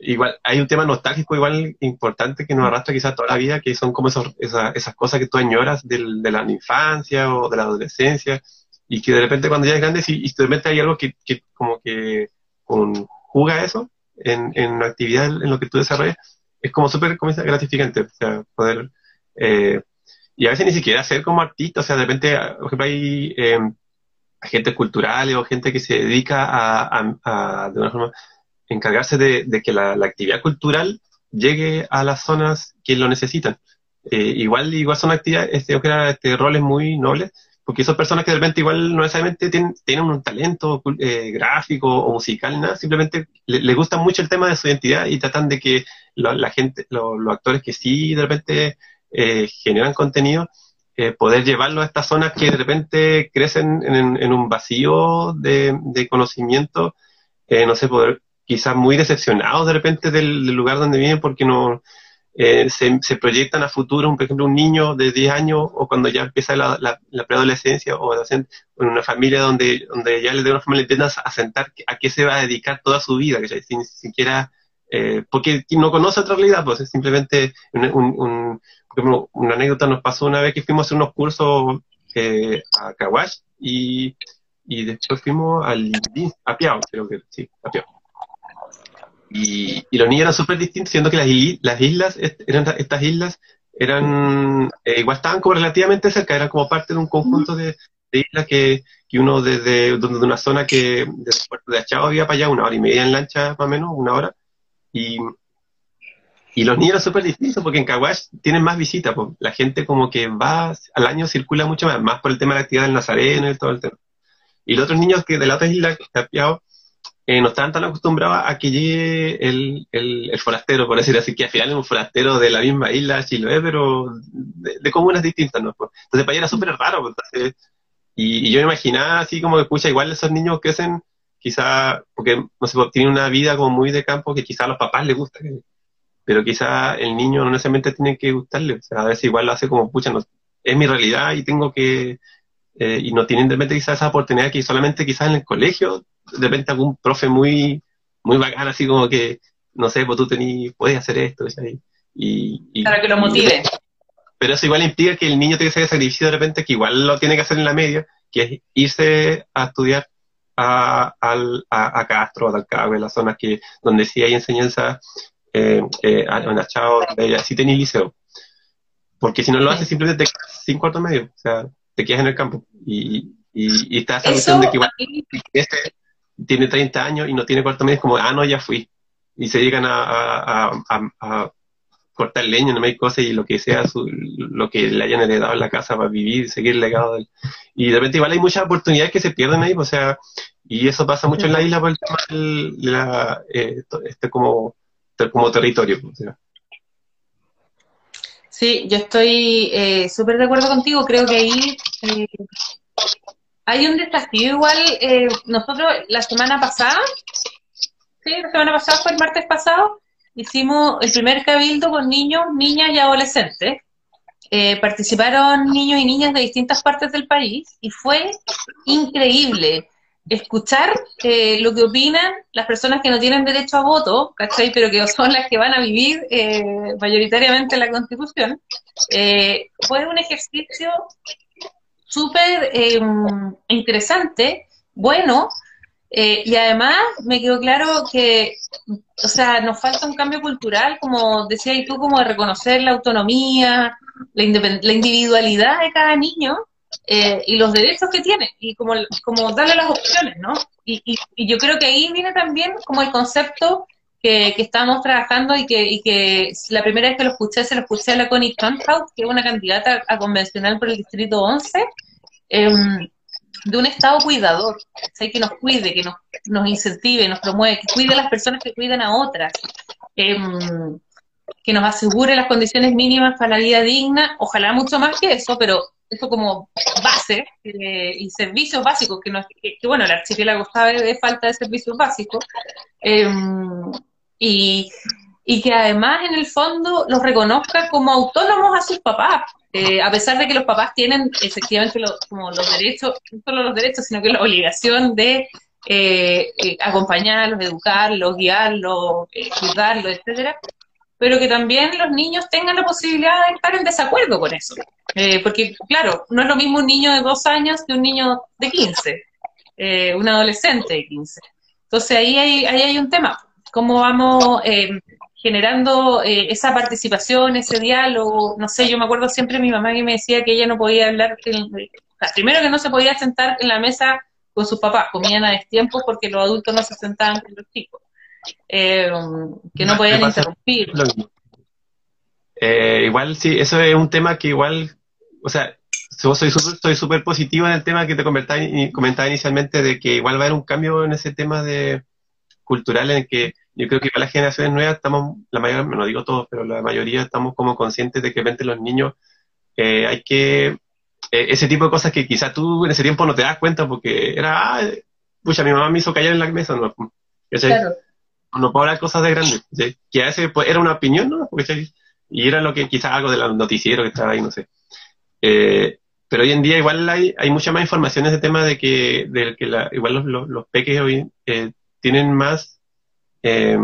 [SPEAKER 2] Igual, hay un tema nostálgico igual importante que nos arrastra quizás toda la vida, que son como esos, esas cosas que tú añoras del, de la infancia o de la adolescencia, y que de repente cuando ya es grande, y, de repente hay algo que, que como que conjuga eso en, en la actividad, en lo que tú desarrollas, es como súper gratificante, o sea, poder eh, y a veces ni siquiera ser como artista, o sea, de repente, por hay eh, agentes culturales o gente que se dedica a, de una forma, encargarse de, que la, actividad cultural llegue a las zonas que lo necesitan. Eh, igual, igual son actividades, este, este, roles muy nobles, porque son personas que de repente igual no necesariamente tienen, tienen un talento eh, gráfico o musical, nada, simplemente les le gusta mucho el tema de su identidad y tratan de que la gente, los actores que sí de repente eh, generan contenido, eh, poder llevarlo a estas zonas que de repente crecen en, un vacío de, conocimiento, eh, no sé, poder, quizás muy decepcionados de repente del, lugar donde viven porque no se, proyectan a futuro, por ejemplo, un niño de 10 años o cuando ya empieza la, la, preadolescencia o en una familia donde, donde ya le de una forma le intentan asentar a qué se va a dedicar toda su vida, que sin siquiera eh, porque no conoce otra realidad, pues es simplemente un, una anécdota nos pasó una vez que fuimos a hacer unos cursos eh, a Kawash y, después fuimos al a Piao, creo que sí, a Piao. Y, los niños eran súper distintos, siendo que las, las islas, eran, estas islas eran, eh, igual estaban como relativamente cerca, eran como parte de un conjunto de, islas que, que uno desde, de, una zona que desde el puerto de Achao había para allá, una hora y media en lancha más o menos, una hora, y, y los niños son súper distintos porque en Caguas tienen más visitas. Pues. La gente como que va al año circula mucho más, más por el tema de la actividad del Nazareno y todo el tema. Y los otros niños que de la otra isla, Capiao, eh, no estaban tan acostumbrados a que llegue el, el, forastero, por decir así, que al final es un forastero de la misma isla, Chiloé, pero de, comunas distintas, ¿no? Pues. Entonces para allá era súper raro. Pues, y, yo me imaginaba así como que, escucha, igual esos niños crecen quizá, porque, no sé, pues, tiene una vida como muy de campo que quizá a los papás les gusta, pero quizá el niño no necesariamente tiene que gustarle, o sea, a veces igual lo hace como, pucha, no, es mi realidad y tengo que, eh, y no tienen de repente quizás esa oportunidad que solamente quizás en el colegio, de repente algún profe muy, muy bacán, así como que, no sé, pues tú tenés, puedes hacer esto, y, y,
[SPEAKER 1] Para que lo motive.
[SPEAKER 2] Pero eso igual implica que el niño tiene que hacer sacrificio de repente, que igual lo tiene que hacer en la media, que es irse a estudiar a, a, a Castro, a Talcahué, las zonas que, donde sí hay enseñanza eh, eh, en Achao, sí tenéis liceo. Porque si no lo haces, simplemente te quedas sin cuarto medio, o sea, te quedas en el campo. Y, y, y está esa noción de que igual tiene 30 años y no tiene cuarto medio, es como, ah, no, ya fui. Y se llegan a, a, cortar leña, no hay cosas y lo que sea, lo que le hayan heredado en la casa para vivir, seguir el legado. y de repente igual hay muchas oportunidades que se pierden ahí, o sea, y eso pasa mucho en la isla por el tema de la, eh, este como, como territorio.
[SPEAKER 1] Sí, yo estoy eh, súper de acuerdo contigo. Creo que ahí eh, hay un desafío igual. Eh, nosotros la semana pasada, sí, la semana pasada fue el martes pasado, hicimos el primer cabildo con niños, niñas y adolescentes. participaron niños y niñas de distintas partes del país y fue increíble escuchar eh, lo que opinan las personas que no tienen derecho a voto, ¿cachai? Pero que son las que van a vivir eh, mayoritariamente la Constitución, eh, fue un ejercicio súper em, interesante, bueno, y además me quedó claro que, o sea, nos falta un cambio cultural, como decía y tú, como de reconocer la autonomía, la, la individualidad de cada niño, eh, y los derechos que tiene y como, como darle las opciones, ¿no? Y, y, yo creo que ahí viene también como el concepto que, que estamos trabajando y que, y que la primera vez que lo escuché, se lo escuché a la Connie Trump-House, que es una candidata a convencional por el Distrito 11, em, de un Estado cuidador, que nos cuide, que nos, nos incentive, nos promueve, que cuide a las personas que cuidan a otras. Em, que nos asegure las condiciones mínimas para la vida digna, ojalá mucho más que eso, pero eso como base eh, y servicios básicos, que, no, que, bueno, el archipiélago sabe de falta de servicios básicos, em, y, y, que además en el fondo los reconozca como autónomos a sus papás, eh, a pesar de que los papás tienen efectivamente como los derechos, no solo los derechos, sino que la obligación de eh, acompañarlos, educarlos, guiarlos, cuidarlos, etcétera, pero que también los niños tengan la posibilidad de estar en desacuerdo con eso. Eh, porque, claro, no es lo mismo un niño de dos años que un niño de 15, eh, un adolescente de 15. Entonces ahí hay, ahí hay un tema, cómo vamos eh, generando esa participación, ese diálogo. No sé, yo me acuerdo siempre mi mamá que me decía que ella no podía hablar, primero que no se podía sentar en la mesa con sus papás, comían a destiempo porque los adultos no se sentaban con los chicos. Eh, que no podían interrumpir.
[SPEAKER 2] Eh, igual sí, eso es un tema que igual, o sea, soy súper soy positivo en el tema que te comentaba, inicialmente de que igual va a haber un cambio en ese tema de cultural en el que yo creo que para las generaciones nuevas estamos, la mayoría, no digo todos, pero la mayoría estamos como conscientes de que repente los niños eh, hay que, ese tipo de cosas que quizás tú en ese tiempo no te das cuenta porque era, ah, pucha, mi mamá me hizo callar en la mesa, no, claro no puedo hablar cosas de grandes, que a veces pues, era una opinión, ¿no? y era lo que quizás algo del noticiero que estaba ahí, no sé. Eh, pero hoy en día igual hay, hay mucha más información en ese tema de que, de que la, igual los, los, los, peques hoy eh, tienen más, eh,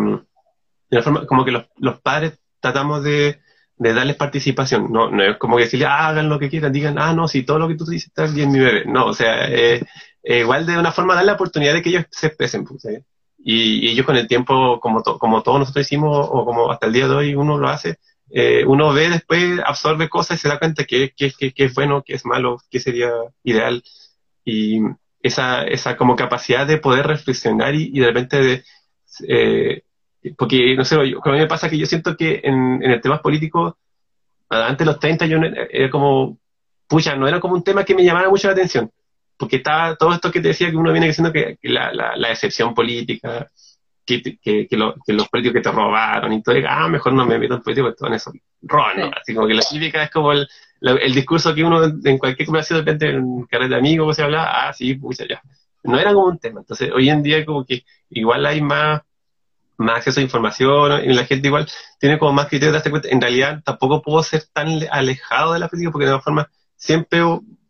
[SPEAKER 2] de forma, como que los, los padres tratamos de, de darles participación, no, no es como que decirle, ah, hagan lo que quieran, digan, ah, no, si todo lo que tú dices está bien, mi bebé, no, o sea, eh, igual de una forma dar la oportunidad de que ellos se expresen, pues, y, ellos con el tiempo, como, como todos nosotros hicimos, o como hasta el día de hoy uno lo hace, eh, uno ve después, absorbe cosas y se da cuenta que, que, que, es bueno, que es malo, que sería ideal. Y esa, esa como capacidad de poder reflexionar y, de repente de, eh, porque no sé, yo, a mí me pasa que yo siento que en, en el tema político, antes de los 30 yo era como, pucha, no era como un tema que me llamara mucho la atención porque está todo esto que te decía que uno viene diciendo que, la, la, la, decepción política, que, que, que, los políticos que te robaron y todo, ah, mejor no me meto en político, todo en eso, roban, ¿no? Así como que la típica es como el, el discurso que uno en cualquier conversación, de repente en carrera de amigos, se habla, ah, sí, pucha, ya. No era como un tema. Entonces, hoy en día como que igual hay más, más acceso a información, y la gente igual tiene como más criterio de darse cuenta. En realidad, tampoco puedo ser tan alejado de la política porque de alguna forma siempre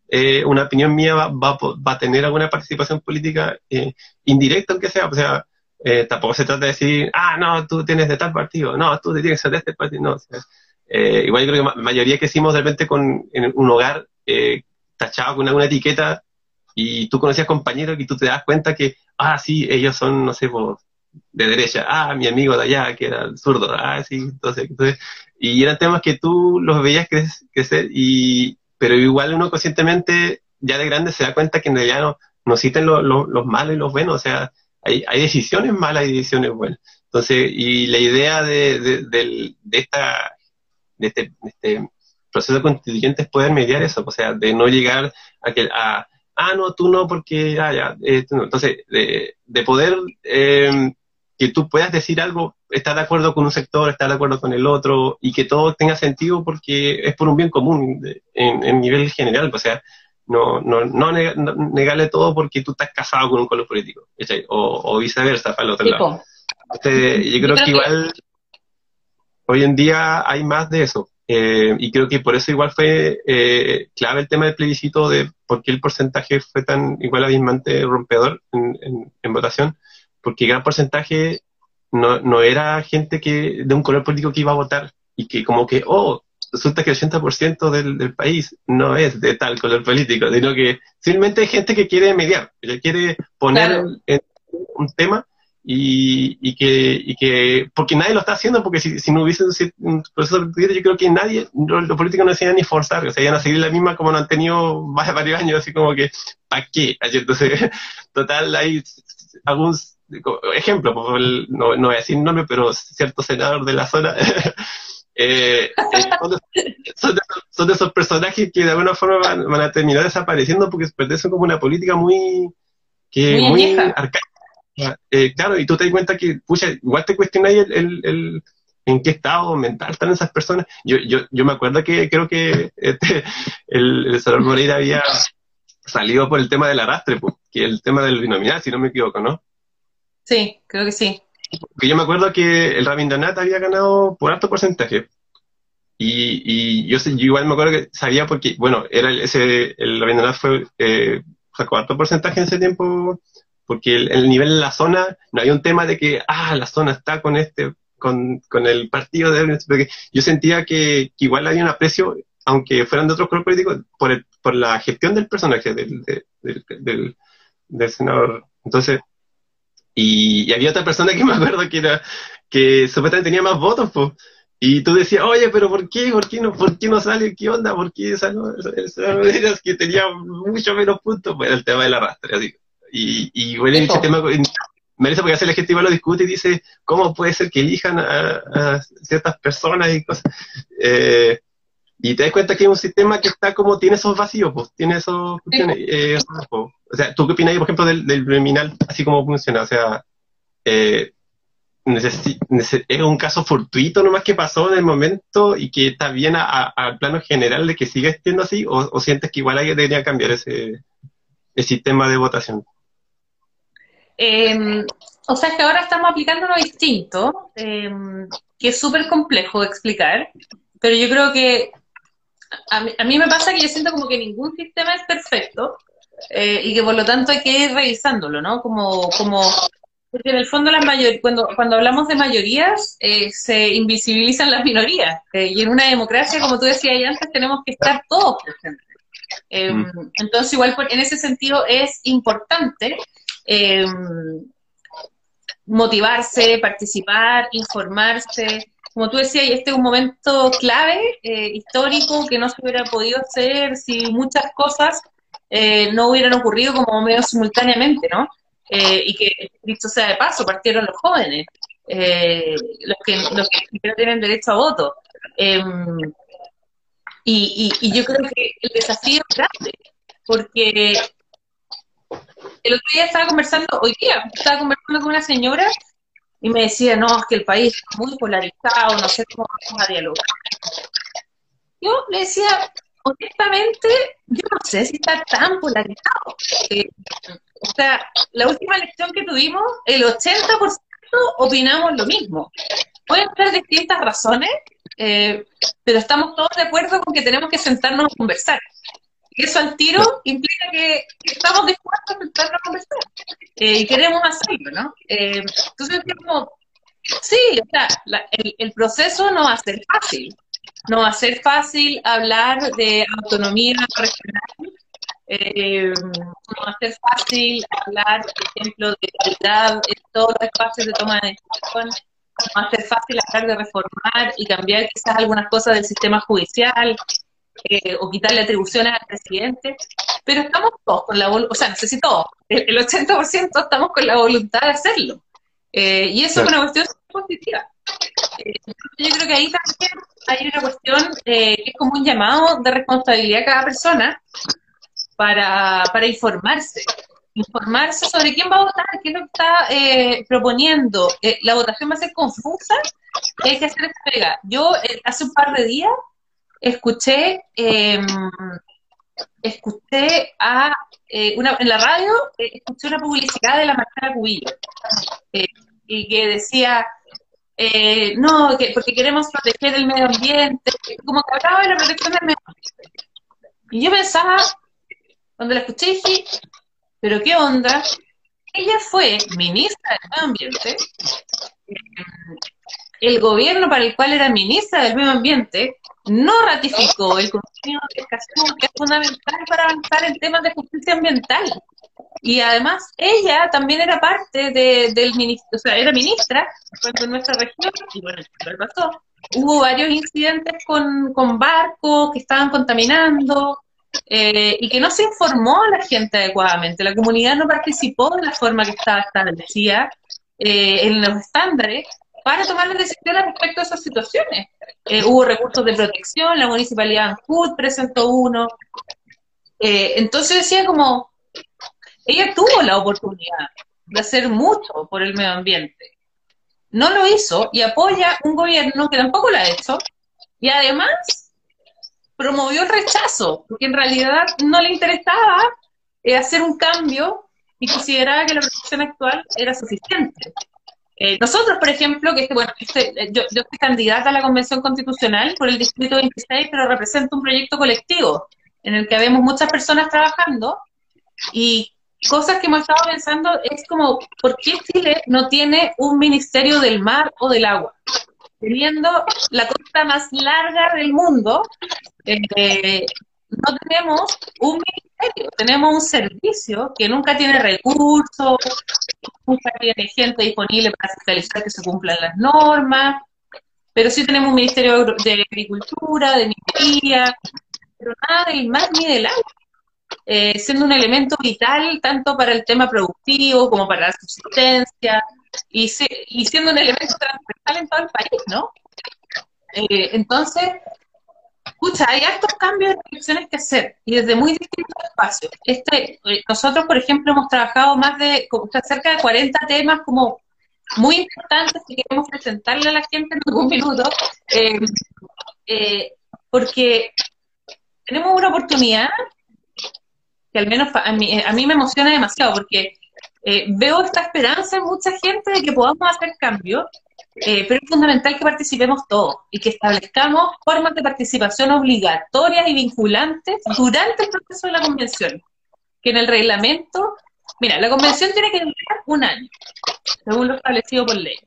[SPEAKER 2] eh, una opinión mía va, va, va, a tener alguna participación política eh, indirecta, aunque sea. O sea, eh, tampoco se trata de decir, ah, no, tú tienes de tal partido, no, tú tienes de este partido, no. igual yo creo que la mayoría que hicimos de repente con, en un hogar tachado con alguna etiqueta y tú conocías compañeros y tú te das cuenta que, ah, sí, ellos son, no sé, de derecha, ah, mi amigo de allá, que era zurdo, ah, sí, entonces, entonces, y eran temas que tú los veías crecer y, pero igual uno conscientemente, ya de grande, se da cuenta que en realidad no, no existen los malos y los buenos, o sea, hay, hay decisiones malas y decisiones buenas. Entonces, y la idea de, de, de, esta, de este, este proceso constituyente es poder mediar eso, o sea, de no llegar a que, a, ah, no, tú no, porque, ah, ya, entonces, de, de poder eh, que tú puedas decir algo, estar de acuerdo con un sector, estar de acuerdo con el otro, y que todo tenga sentido porque es por un bien común en, en nivel general, o sea, no, no, no, negarle todo porque tú estás casado con un color político, o, o, viceversa, para el otro lado. Entonces, yo creo que igual hoy en día hay más de eso. Eh, y creo que por eso igual fue eh, clave el tema del plebiscito de por qué el porcentaje fue tan igual abismante rompedor en, en, votación, porque gran porcentaje no, no era gente que de un color político que iba a votar y que como que, oh, resulta que el 80% del, del país no es de tal color político, sino que simplemente hay gente que quiere mediar, que quiere poner en un tema y, y, que, y que, porque nadie lo está haciendo, porque si, si no hubiese un proceso yo creo que nadie, los, políticos no se iban ni forzar, o sea, iban a seguir la misma como lo han tenido varios años, así como que, ¿para qué? Entonces, (laughs) total, hay algún ejemplo, no, no voy a decir nombre, pero cierto senador de la zona, (laughs) eh, eh son, de, esos personajes que de alguna forma van, a terminar desapareciendo porque pertenecen como una política muy, que, muy, arcaica eh, claro, y tú te das cuenta que, pucha, igual te cuestionáis el, el, en qué estado mental están esas personas. Yo, yo, yo me acuerdo que creo que este, el, el senador Moreira había salido por el tema del arrastre, pues, que el tema del binominal, si no me equivoco, ¿no?
[SPEAKER 1] Sí, creo que sí.
[SPEAKER 2] Porque yo me acuerdo que el Rabindranath había ganado por alto porcentaje. Y, y yo, yo, igual me acuerdo que sabía porque, bueno, era ese, el Rabindranath fue, eh, sacó alto porcentaje en ese tiempo porque el, nivel de la zona, no hay un tema de que, ah, la zona está con este, con, con el partido de... Porque yo sentía que, igual había un aprecio, aunque fueran de otros colores políticos, por, el, por la gestión del personaje, del, del, del, senador. Entonces, y, había otra persona que (laughs) me acuerdo que era, que supuestamente tenía más votos, pues. Y tú decías, oye, pero ¿por qué? ¿Por qué no, por qué no sale? ¿Qué onda? ¿Por qué? Esa, esa, que tenía mucho menos puntos, pues el tema del arrastre, así. Y, y bueno, ese tema, merece porque hace la gente igual lo discute y dice, ¿cómo puede ser que elijan a, ciertas personas y cosas? Eh, y te das cuenta que es un sistema que está como, tiene esos vacíos, pues, tiene esos... Eh, o sea, ¿tú qué opinas, por ejemplo, del, del criminal, así como funciona? O sea, eh, es un caso fortuito nomás que pasó en el momento y que está bien al plano general de que siga siendo así, o, o sientes que igual alguien debería cambiar ese el sistema de votación?
[SPEAKER 1] Eh, o sea, que ahora estamos aplicando uno distinto, eh, que es súper complejo de explicar, pero yo creo que a mí, me pasa que yo siento como que ningún sistema es perfecto eh, y que por lo tanto hay que ir revisándolo, ¿no? Como, como porque en el fondo las mayor, cuando, cuando hablamos de mayorías eh, se invisibilizan las minorías y en una democracia, como tú decías antes, tenemos que estar todos presentes. Mm. Entonces, igual en ese sentido es importante eh, motivarse, participar, informarse. Como tú decías, este es un momento clave, eh, histórico, que no se hubiera podido hacer si muchas cosas eh, no hubieran ocurrido como medio simultáneamente, ¿no? Eh, y que, dicho sea de paso, partieron los jóvenes, los, que, los que tienen derecho a voto. Em, y, y, y yo creo que el desafío es grande, porque el otro día estaba conversando, hoy día, estaba conversando con una señora y me decía, no, es que el país está muy polarizado, no sé cómo vamos a dialogar. Yo le decía, honestamente, yo no sé si está tan polarizado. O sea, la última elección que tuvimos, el 80% opinamos lo mismo. Pueden ser distintas razones, eh, pero estamos todos de acuerdo con que tenemos que sentarnos a conversar eso al tiro implica que, estamos dispuestos a sentarnos a conversar eh, y queremos hacerlo, ¿no? Eh, entonces, como, sí, o sea, el, el, proceso no va a ser fácil. No va a ser fácil hablar de autonomía regional. Eh, no va a ser fácil hablar, por ejemplo, de calidad en todos los espacios de toma de decisión. No va a ser fácil hablar de reformar y cambiar quizás algunas cosas del sistema judicial. Eh, o quitarle atribuciones al presidente. pero estamos todos con la voluntad, o sea, no sé si todos, el 80% estamos con la voluntad de hacerlo. Eh, y eso es una cuestión positiva. Eh, yo creo que ahí también hay una cuestión eh, que es como un llamado de responsabilidad a cada persona para, para informarse. Informarse sobre quién va a votar, es lo está proponiendo. la votación va a ser confusa hay que hacer esta pega. Yo hace un par de días escuché em, escuché a una, en la radio escuché una publicidad de la Marcela Cubillo y que decía, eh, no, que porque queremos proteger el medio ambiente, como que hablaba de la protección del medio ambiente. Y yo pensaba, cuando la escuché dije, pero qué onda, ella fue ministra del medio ambiente, el gobierno para el cual era ministra del medio ambiente no ratificó el convenio de Escazú, que es fundamental para avanzar en temas de justicia ambiental. Y además, ella también era parte de, del ministro, o sea, era ministra cuando en nuestra región, y bueno, pasó, hubo varios incidentes con, con barcos que estaban contaminando eh, y que no se informó a la gente adecuadamente. La comunidad no participó de la forma que estaba establecida eh, en los estándares para tomar las decisiones respecto a esas situaciones. Eh, hubo recursos de protección, la municipalidad Ancud presentó uno. entonces decía como, ella tuvo la oportunidad de hacer mucho por el medio ambiente. No lo hizo y apoya un gobierno que tampoco lo ha hecho y además promovió el rechazo, porque en realidad no le interesaba eh, hacer un cambio y consideraba que la protección actual era suficiente. Eh, nosotros, por ejemplo, que este, bueno, este, yo, yo soy candidata a la Convención Constitucional por el Distrito 26, pero represento un proyecto colectivo en el que vemos muchas personas trabajando y cosas que hemos estado pensando es como, ¿por qué Chile no tiene un ministerio del mar o del agua? Teniendo la costa más larga del mundo, eh, no tenemos un ministerio, tenemos un servicio que nunca tiene recursos, tiene gente disponible para fiscalizar que se cumplan las normas, pero sí tenemos un ministerio de agricultura, de minería, pero nada del mar ni del agua. Eh, siendo un elemento vital tanto para el tema productivo como para la subsistencia y, siendo un elemento transversal en todo el país, ¿no? Eh, entonces, escucha, hay altos cambios de direcciones que hacer y desde muy distintos espacios. Este, eh, nosotros, por ejemplo, hemos trabajado más de cerca de 40 temas como muy importantes que queremos presentarle a la gente en algún minuto, porque tenemos una oportunidad que al menos a mí, a mí me emociona demasiado porque eh, veo esta esperanza en mucha gente de que podamos hacer cambios, eh, pero es fundamental que participemos todos y que establezcamos formas de participación obligatorias y vinculantes durante el proceso de la convención. Que en el reglamento, mira, la convención tiene que durar un año, según lo establecido por ley.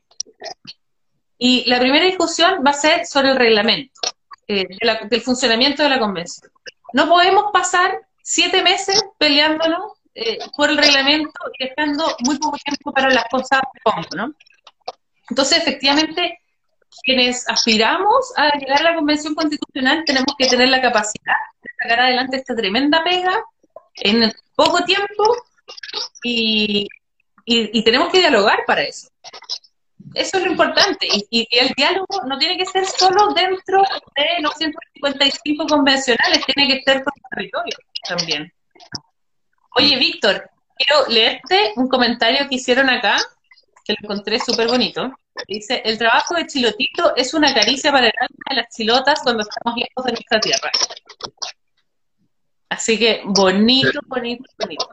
[SPEAKER 1] Y la primera discusión va a ser sobre el reglamento, eh, del funcionamiento de la convención. No podemos pasar siete meses peleándonos eh, por el reglamento y dejando muy poco tiempo para las cosas como, ¿no? Entonces, efectivamente, quienes aspiramos a llegar a la Convención Constitucional tenemos que tener la capacidad de sacar adelante esta tremenda pega en poco tiempo y, y, tenemos que dialogar para eso. Eso es lo importante. Y, y, el diálogo no tiene que ser solo dentro de los 155 convencionales, tiene que ser por el territorio también. Oye, Víctor, quiero leerte un comentario que hicieron acá, que lo encontré súper bonito. Dice, el trabajo de Chilotito es una caricia para el alma de las chilotas cuando estamos lejos de nuestra tierra. Así que bonito, bonito, bonito.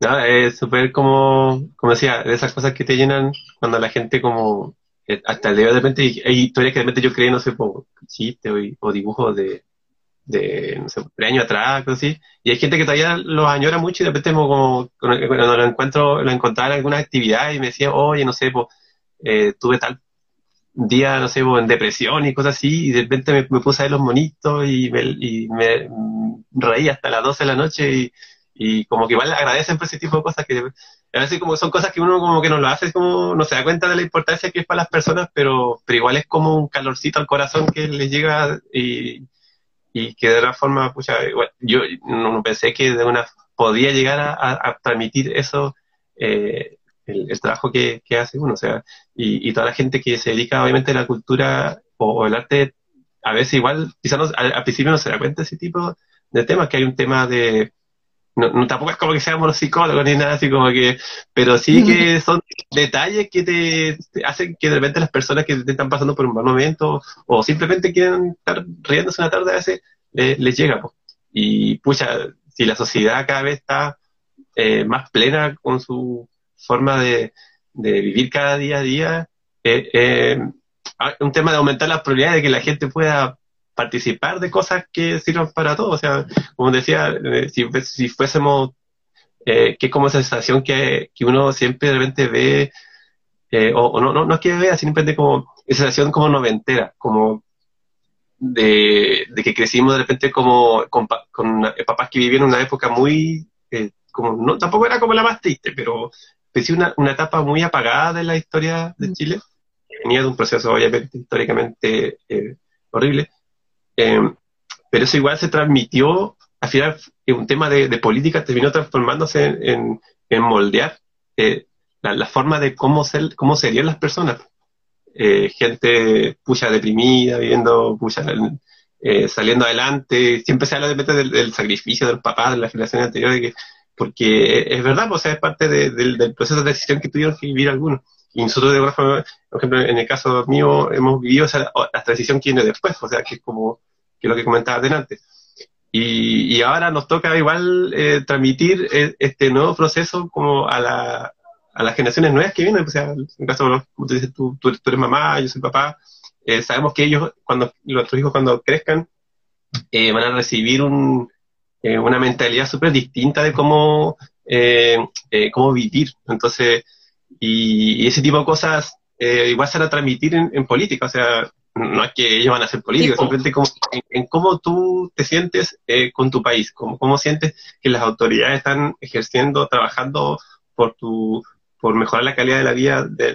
[SPEAKER 2] No, es súper como, como decía, de esas cosas que te llenan cuando la gente como, eh, hasta el día de repente hay historias que de repente yo creo, no sé, por chistes o dibujos de, de, no sé, de años atrás, y hay gente que todavía los añora mucho y de repente como, cuando lo encuentro, lo encontraba en alguna actividad y me decía, oye, no sé, pues, tuve tal día, no sé, en depresión y cosas así, y de repente me, puse a ver los monitos y me, y me reí hasta las 12 de la noche y, y como que igual agradecen por ese tipo de cosas que a como son cosas que uno como que no lo hace, como no se da cuenta de la importancia que es para las personas, pero, pero igual es como un calorcito al corazón que les llega y, y que de alguna forma, pucha, yo no, pensé que de una podía llegar a, transmitir eso, eh, el, trabajo que, hace uno, o sea, y, toda la gente que se dedica obviamente a la cultura o, el arte, a veces igual, quizás al, principio no se da cuenta de ese tipo de temas, que hay un tema de, no, tampoco es como que seamos los psicólogos ni nada así como que, pero sí que (laughs) son detalles que te, hacen que de repente las personas que te están pasando por un mal momento o simplemente quieren estar riéndose una tarde a veces, les llega. Y pucha, si la sociedad cada vez está eh, más plena con su forma de, vivir cada día a día, eh, eh, un tema de aumentar las probabilidades de que la gente pueda participar de cosas que sirvan para todos. O sea, como decía, eh, si, si, fuésemos, eh, que es como esa sensación que, que uno siempre de repente ve, eh, o, no, no, no es que vea, simplemente como esa sensación como noventera, como de, que crecimos de repente como con, papás que vivían una época muy, como no tampoco era como la más triste, pero sí una, una etapa muy apagada de la historia de mm. Chile, que venía de un proceso obviamente históricamente horrible, Em, pero eso igual se transmitió, al final, en un tema de, política terminó transformándose en, moldear eh, la, forma de cómo, ser, cómo serían las personas. Eh, gente pucha deprimida, viviendo, pucha, eh, saliendo adelante. Siempre se habla de, del, del, sacrificio del papá de la generación anterior, de que, porque es verdad, pues, es parte del, proceso de decisión que tuvieron que vivir algunos. Y nosotros, de alguna forma, por ejemplo, en el caso mío, hemos vivido esa, la transición que viene después, o sea, que es como que lo que comentaba antes. Y, y ahora nos toca igual eh, transmitir eh, este nuevo proceso como a, la, a las generaciones nuevas que vienen. O sea, en caso, como tú dices, tú, tú, eres mamá, yo soy papá, eh, sabemos que ellos, cuando nuestros hijos cuando crezcan, van a recibir un, una mentalidad súper distinta de cómo, cómo vivir. Entonces, y, ese tipo de cosas igual se van a transmitir en, en política. O sea, no es que ellos van a ser políticos, simplemente como, en, cómo tú te sientes eh, con tu país, cómo, cómo sientes que las autoridades están ejerciendo, trabajando por tu por mejorar la calidad de la vida de,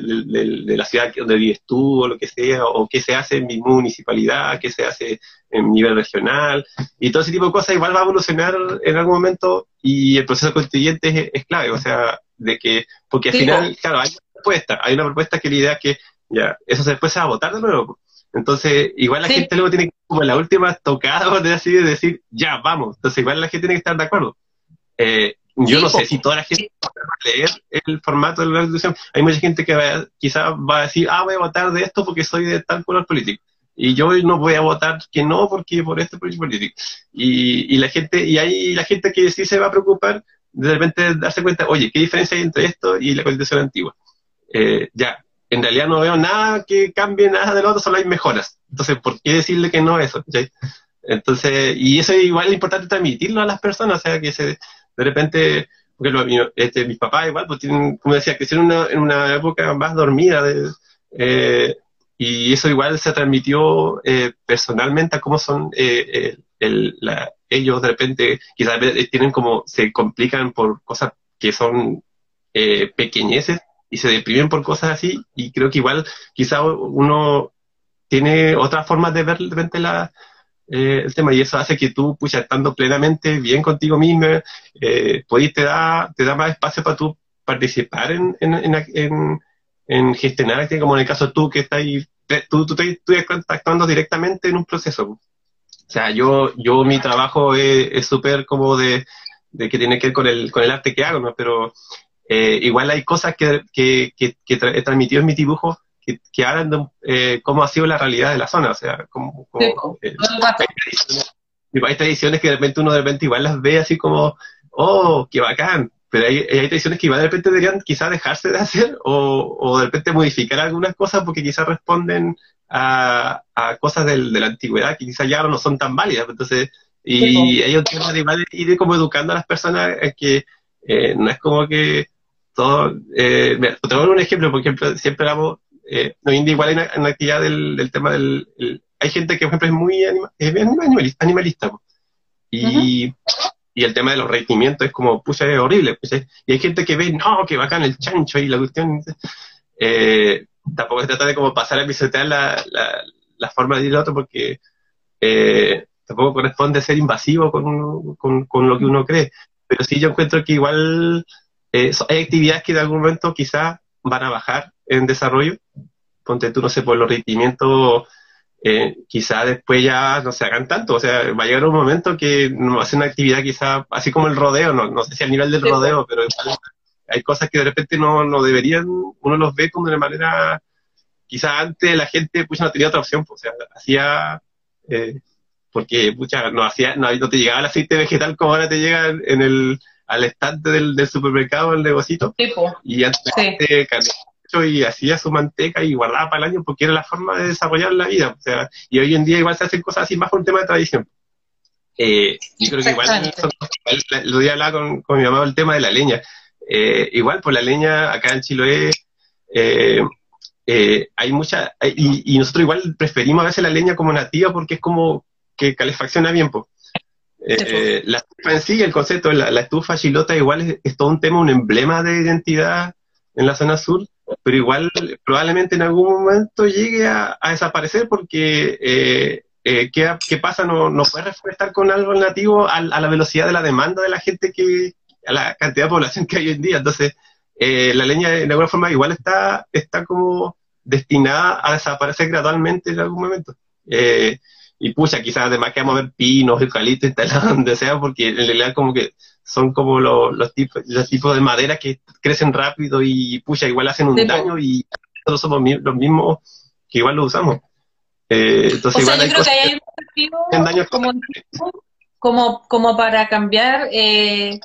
[SPEAKER 2] la ciudad donde vives tú o lo que sea, o qué se hace en mi municipalidad, qué se hace en nivel regional, y todo ese tipo de cosas igual va a evolucionar en algún momento y el proceso constituyente es, clave, o sea, de que, porque al final, claro, hay una propuesta, hay una propuesta que la idea es que ya, eso después se va a votar de nuevo, entonces, igual la gente luego tiene como la última tocada, (laughs) de así, de decir, ya, vamos. Entonces, igual la gente tiene que estar de acuerdo. Eh, yo no sé si toda la gente va a leer el formato de la Constitución. Hay mucha gente que quizás va a decir, ah, voy a votar de esto porque soy de tal color político. Y yo no voy a votar que no porque por este político. Y, y la gente, y hay la gente que sí se va a preocupar de repente darse cuenta, oye, ¿qué diferencia hay entre esto y la Constitución antigua? Eh, ya, en realidad no veo nada que cambie nada de lo otro, solo hay mejoras. Entonces, ¿por qué decirle que no eso? Entonces, y eso es igual importante transmitirlo a las personas, o sea, que se, de repente, porque lo, este, mis papás igual, pues tienen, como decía, en una, en una época más dormida, de, eh, y eso igual se transmitió eh, personalmente a cómo son eh, el, la, ellos de repente, quizás tienen como, se complican por cosas que son pequeñeces, y se deprimen por cosas así y creo que igual quizá uno tiene otras formas de ver de repente la, eh, el tema y eso hace que tú, pues estando plenamente bien contigo mismo, eh, te da, te da más espacio para tú participar en, en, en, en, gestionar, este, como en el caso tú que estás ahí, tú, tú, estás actuando directamente en un proceso. O sea, yo, yo mi trabajo es súper como de, de que tiene que ver con el, con el arte que hago, ¿no? Pero eh, igual hay cosas que, que, que, he transmitido en mi dibujo que, que hablan de eh, cómo ha sido la realidad de la zona. O sea, como, como eh, hay, tradiciones, que de repente uno de repente igual las ve así como, oh, qué bacán. Pero hay, hay tradiciones que igual de repente deberían quizás dejarse de (laughs) hacer o, o de repente modificar algunas cosas porque quizás responden a, a cosas del, de la antigüedad que quizás ya no son tan válidas. Entonces, y hay un tema de ir como educando a las personas que eh, no es como que todo, eh, mira, te un ejemplo, por ejemplo, siempre hablamos, eh, igual en, la actividad del, tema del, hay gente que, por ejemplo, es muy animalista, animalista y, y el tema de los rendimientos es como, pucha, es horrible, y hay gente que ve, no, que bacán el chancho y la cuestión, eh, tampoco se trata de como pasar a pisotear la, la, la forma de ir al otro porque, eh, tampoco corresponde ser invasivo con, con, lo que uno cree. Pero sí yo encuentro que igual eh, hay actividades que de algún momento quizás van a bajar en desarrollo. Ponte tú, no sé, por los rendimientos, eh, quizás después ya no se hagan tanto. O sea, va a llegar un momento que no va a ser una actividad quizás, así como el rodeo, no, no sé si al nivel del rodeo, pero hay cosas que de repente no, no deberían, uno los ve como de manera, quizás antes la gente pues no tenía otra opción, pues, o sea, hacía, eh, porque pucha, no hacía, no, no te llegaba el aceite vegetal como ahora te llega en el, al estante del, del supermercado, el negocito. Y antes sí. y hacía su manteca y guardaba para el año porque era la forma de desarrollar la vida. O sea, y hoy en día igual se hacen cosas así más por un tema de tradición. Eh, yo creo que igual, lo voy a hablar con, con mi mamá el tema de la leña. Eh, igual, por la leña acá en Chiloé eh, eh, hay mucha, y, nosotros igual preferimos a veces la leña como nativa porque es como que calefacciona bien. pues la estufa en sí, el concepto de la, estufa chilota igual es, todo un tema, un emblema de identidad en la zona sur, pero igual probablemente en algún momento llegue a, desaparecer porque ¿qué, pasa? No, no puede reforestar con algo nativo a, la velocidad de la demanda de la gente que, a la cantidad de población que hay hoy en día. Entonces, eh, la leña de alguna forma igual está, está como destinada a desaparecer gradualmente en algún momento. Eh, y pucha, quizás además que vamos a ver pinos, eucaliptos instalados (laughs) donde sea, porque en realidad como que son como los, tipos, los tipos de madera que crecen rápido y pucha, igual hacen un daño y nosotros somos los mismos que igual lo usamos.
[SPEAKER 1] Eh, entonces igual yo creo que hay un como, como, como para cambiar eh,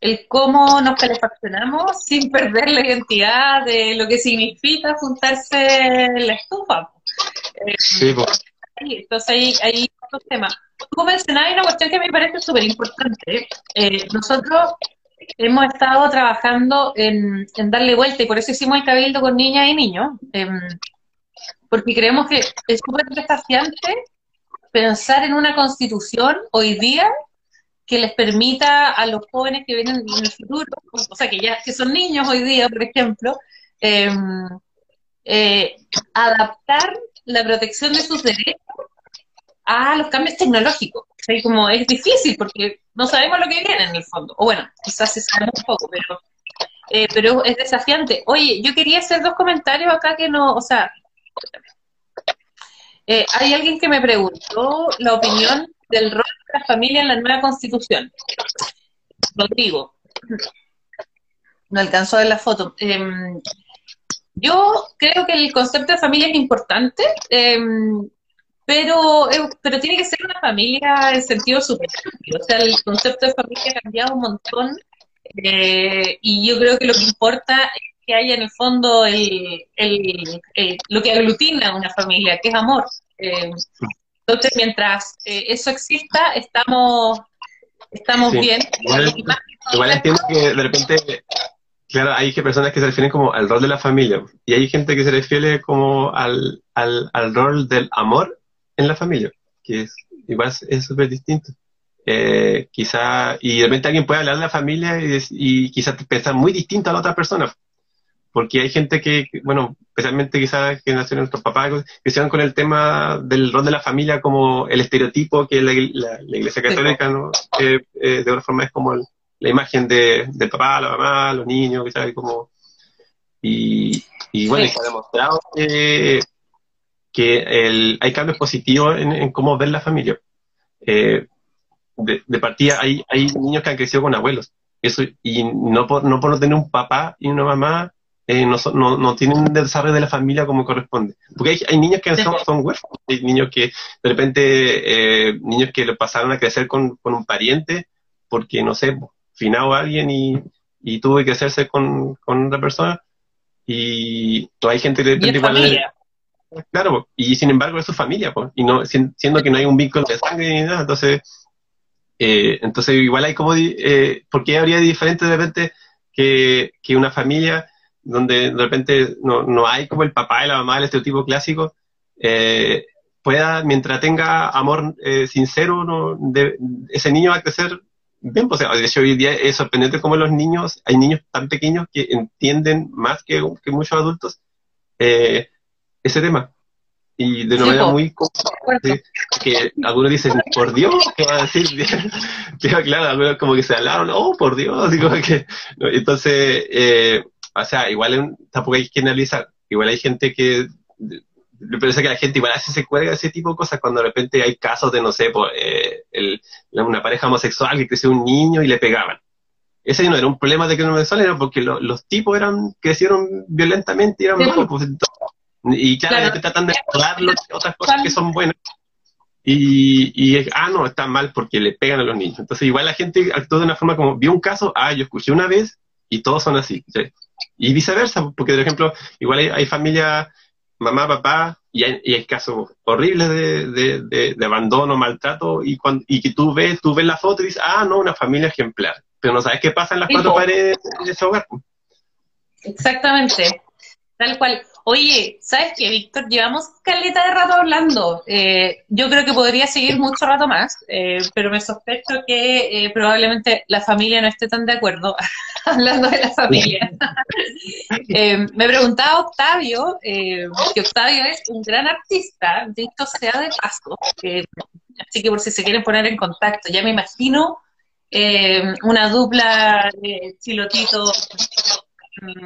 [SPEAKER 1] el cómo nos calefaccionamos sin perder la identidad de lo que significa juntarse en la estufa. sí, pues. Entonces ahí hay otros temas. Tú mencionabas una cuestión que me parece súper importante. Eh, nosotros hemos estado trabajando en, darle vuelta y por eso hicimos el cabildo con niñas y niños, em, porque creemos que es súper desafiante pensar en una constitución hoy día que les permita a los jóvenes que vienen en el futuro, o sea, que ya que son niños hoy día, por ejemplo, em, eh, adaptar la protección de sus derechos a los cambios tecnológicos. O como es difícil porque no sabemos lo que viene en el fondo. O bueno, quizás se sabe un poco, pero, eh, pero es desafiante. Oye, yo quería hacer dos comentarios acá que no, o sea, eh, hay alguien que me preguntó la opinión del rol de la familia en la nueva constitución. Rodrigo. No alcanzó a ver la foto. Em, yo creo que el concepto de familia es importante, em, pero, eh, pero tiene que ser una familia en sentido superior. O sea, el concepto de familia ha cambiado un montón eh, y yo creo que lo que importa es que haya en el fondo el, lo que aglutina una familia, que es amor. Em, entonces, mientras eh, eso exista, estamos, estamos bien.
[SPEAKER 2] Igual, entiendo que de repente, claro, hay personas que se refieren como al rol de la familia y hay gente que se refiere como al, al, al rol del amor en la familia, que es igual es súper distinto. Eh, quizá, y de repente alguien puede hablar de la familia y, y quizás pensar muy distinto a la otra persona porque hay gente que, bueno, especialmente quizás que nació nuestros papás, que se van con el tema del rol de la familia como el estereotipo que la, la, Iglesia Católica, ¿no? Eh, de alguna forma es como la imagen de, del papá, la mamá, los niños, ¿sabes? Como, y, y bueno, se ha demostrado que, que el, hay cambios positivos en, cómo ver la familia. Eh, de, de, partida hay, hay niños que han crecido con abuelos. Eso, y no por, no por no tener un papá y una mamá eh, no, no, no, tienen desarrollo de la familia como corresponde. Porque hay, hay niños que son, son, huérfanos, hay niños que de repente, eh, niños que pasaron a crecer con, con, un pariente porque, no sé, finado a alguien y, y tuvo que hacerse con, con otra persona. Y hay gente que de repente igual... Claro, y sin embargo es su familia, pues, y no siendo que no hay un vínculo de sangre ni nada, entonces, eh, entonces igual hay como, eh, ¿por qué habría diferente de repente que, que una familia donde de repente no, no hay como el papá y la mamá del estereotipo clásico, eh, pueda, mientras tenga amor eh, sincero, no, de, ese niño va a crecer bien. Pues, de hecho, hoy día es sorprendente cómo los niños, hay niños tan pequeños que entienden más que, que muchos adultos eh, ese tema. y de una manera muy que algunos dicen, por Dios, ¿qué va a decir? (laughs) claro, algunos como que se hablaron, oh, por Dios, que, entonces, eh, o sea, igual tampoco hay que analizar, igual hay gente que, me parece que la gente igual hace se cuelga ese tipo de cosas cuando de repente hay casos de, no sé, por, eh, una pareja homosexual que creció un niño y le pegaban. Ese no era un problema de que no me era porque los tipos eran crecieron violentamente y eran malos. Pues, y claro, tratan de recordar otras cosas que son buenas. Y, y, ah, no, está mal porque le pegan a los niños. Entonces, igual la gente actuó de una forma como, vio un caso, ah, yo escuché una vez y todos son así. Y viceversa, porque, por ejemplo, igual hay, hay familias, mamá, papá, y hay, y hay casos horribles de, de, de, abandono, maltrato, y, cuando, y que tú ves, tú ves la foto y dices, ah, no, una familia ejemplar. Pero no sabes qué pasa en las cuatro paredes de ese hogar.
[SPEAKER 1] Exactamente, tal cual. Oye, ¿sabes qué, Víctor? Llevamos caleta de rato hablando. Eh, yo creo que podría seguir mucho rato más, eh, pero me sospecho que eh, probablemente la familia no esté tan de acuerdo (laughs) hablando de la familia. (laughs) me preguntaba Octavio, que Octavio es un gran artista, dicho sea de paso, así que por si se quieren poner en contacto, ya me imagino una dupla de Chilotito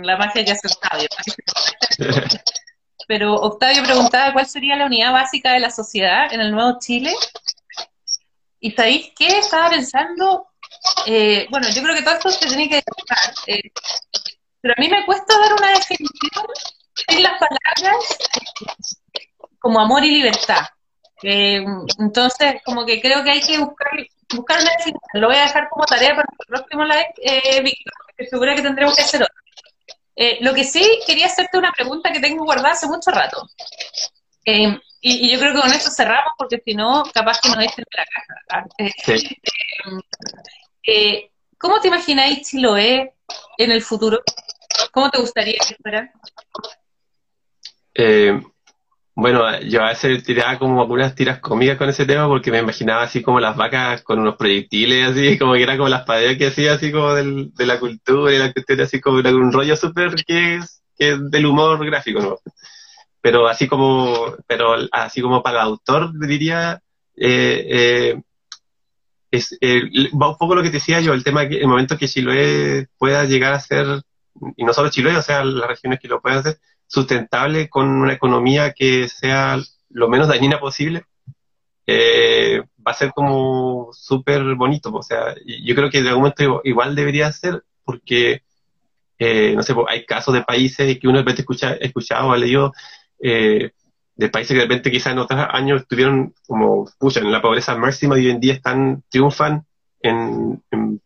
[SPEAKER 1] la magia ya hace Octavio. Pero Octavio preguntaba cuál sería la unidad básica de la sociedad en el nuevo Chile. ¿Y sabéis qué? Estaba pensando, eh, bueno, yo creo que todo esto se tiene que dejar, eh, pero a mí me cuesta dar una definición en las palabras como amor y libertad. Eh, entonces, como que creo que hay que buscar, buscar una definición. Lo voy a dejar como tarea para el próximo live, eh, Víctor, porque seguro que tendremos que hacer otro. Eh, lo que sí, quería hacerte una pregunta que tengo guardada hace mucho rato. Eh, y, yo creo que con eso cerramos, porque si no, capaz que nos dicen de la casa. Eh, ¿Cómo te imagináis Chiloé en el futuro? ¿Cómo te gustaría que fuera?
[SPEAKER 2] Bueno, yo a veces tiraba como algunas tiras cómicas con ese tema porque me imaginaba así como las vacas con unos proyectiles, así (laughs) como que era como las paredes que hacía, así como del, de la cultura y la cuestión, así como un rollo súper que es, que es del humor gráfico, ¿no? Pero así como, pero así como para el autor, diría, eh, eh, es, eh, va un poco lo que te decía yo, el tema que el momento que Chiloé pueda llegar a ser, y no solo Chiloé, o sea, las regiones que lo puedan hacer, sustentable con una economía que sea lo menos dañina posible, eh, va a ser como súper bonito. O sea, yo creo que de algún momento igual debería ser, porque, eh, no sé, hay casos de países que uno de repente escucha, escuchado o ha leído, eh, de países que de repente quizás en otros años estuvieron como, pucha, en la pobreza máxima y hoy en día están, triunfan en,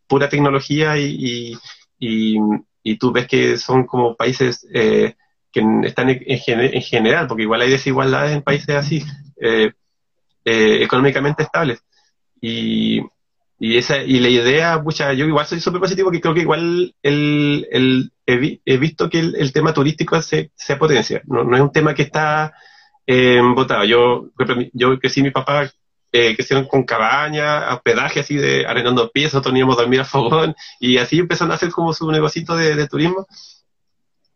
[SPEAKER 2] pura tecnología y, y, y, tú ves que son como países eh, que están en, general, porque igual hay desigualdades en países así, eh, eh, económicamente estables. Y, y, esa, y la idea, pucha, yo igual soy súper positivo, que creo que igual el, el, he, visto que el, tema turístico se, se potencia, no, no, es un tema que está eh, votado. Yo, yo sí, mi papá eh, que hicieron con cabaña, hospedaje así de arrendando íbamos a dormir a fogón, y así empezaron a hacer como su negocito de, de turismo.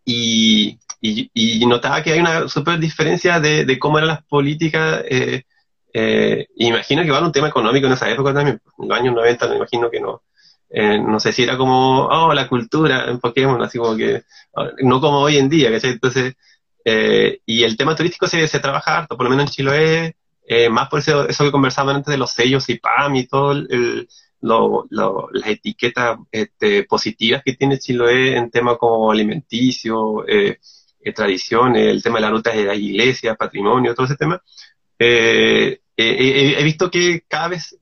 [SPEAKER 2] Y, y, notaba que hay una super diferencia de, cómo eran las políticas. Eh, eh, imagino que va a un tema económico en esa época también. En los años 90 me imagino que no. Eh, no sé si era como, oh, la cultura en Pokémon, así como que, no como hoy en día, ¿cachai? Entonces, eh, y el tema turístico se, se trabaja harto, por lo menos en Chiloé, eh, más por eso, eso que conversaban antes de los sellos y PAM y todo el, lo, las etiquetas este, positivas que tiene Chiloé en temas como alimenticio, eh, eh, tradiciones, el tema de la ruta de la iglesia, patrimonio, todo ese tema, eh, eh, he visto que cada vez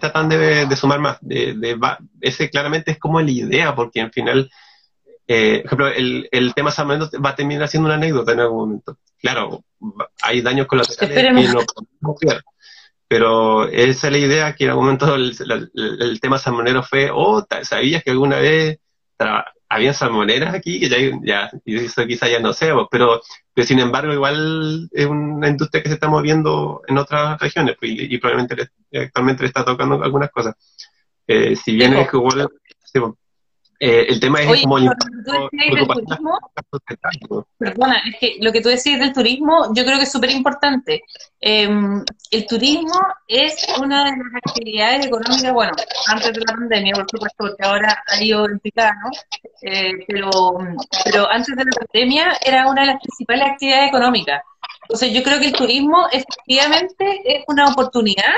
[SPEAKER 2] tratan de, sumar más. De, ese claramente es como la idea, porque al final, por ejemplo, el, el tema San Marino va a terminar siendo una anécdota en algún momento. Claro, hay daños colaterales que no podemos pero esa es la idea que en algún momento el, tema salmonero fue, oh, ¿sabías que alguna vez había salmoneras aquí, que ya, ya eso quizá ya no sé, pero, pero sin embargo igual es una industria que se está moviendo en otras regiones pues, y, probablemente actualmente le está tocando algunas cosas. Eh, si bien es igual, eh, el tema es como el,
[SPEAKER 1] perdona, es que lo que tú decís del turismo, yo creo que es súper importante. Em, el turismo es una de las actividades económicas, bueno, antes de la pandemia, por supuesto, porque ahora ha ido en picado, eh, pero, pero antes de la pandemia era una de las principales actividades económicas. Entonces, yo creo que el turismo efectivamente es una oportunidad,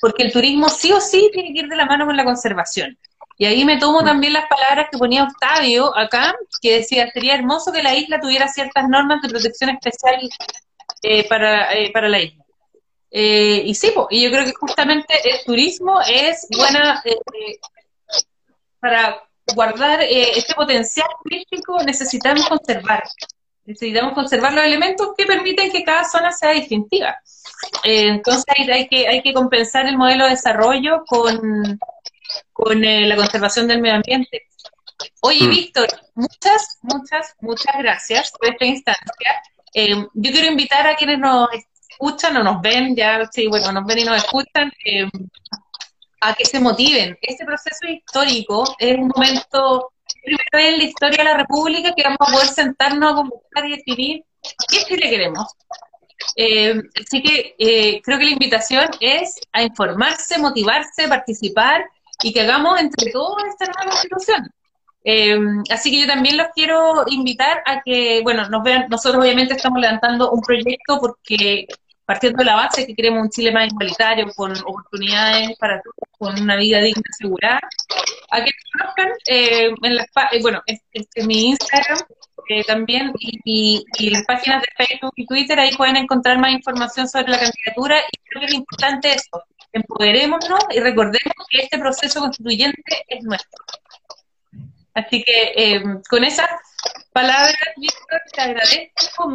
[SPEAKER 1] porque el turismo sí o sí tiene que ir de la mano con la conservación. Y ahí me tomo también las palabras que ponía Octavio acá, que decía, sería hermoso que la isla tuviera ciertas normas de protección especial eh, para, eh, para la isla. Eh, y sí, y yo creo que justamente el turismo es buena para guardar este potencial turístico necesitamos conservar. Necesitamos conservar los elementos que permiten que cada zona sea distintiva. entonces hay, que, hay que compensar el modelo de desarrollo con, con eh, la conservación del medio ambiente. Oye, mm. Víctor, muchas, muchas, muchas gracias por esta instancia. Eh, yo quiero invitar a quienes nos escuchan o nos ven, ya, sí, bueno, nos ven y nos escuchan, eh, a que se motiven. Este proceso histórico es un momento, primero en la historia de la República que vamos a poder sentarnos a conversar y definir qué Chile queremos. así que creo que la invitación es a informarse, motivarse, participar y que hagamos entre todos esta nueva constitución. Eh, así que yo también los quiero invitar a que, bueno, nos vean, nosotros obviamente estamos levantando un proyecto porque partiendo de la base que queremos un Chile más igualitario, con oportunidades para todos, con una vida digna, asegurada, a que nos conozcan eh, en las, eh, bueno, este, mi Instagram eh, también y, y, las páginas de Facebook y Twitter, ahí pueden encontrar más información sobre la candidatura y creo que es importante eso, empoderémonos y recordemos que este proceso constituyente es nuestro. Así que eh, con esas palabras, Víctor, te agradezco.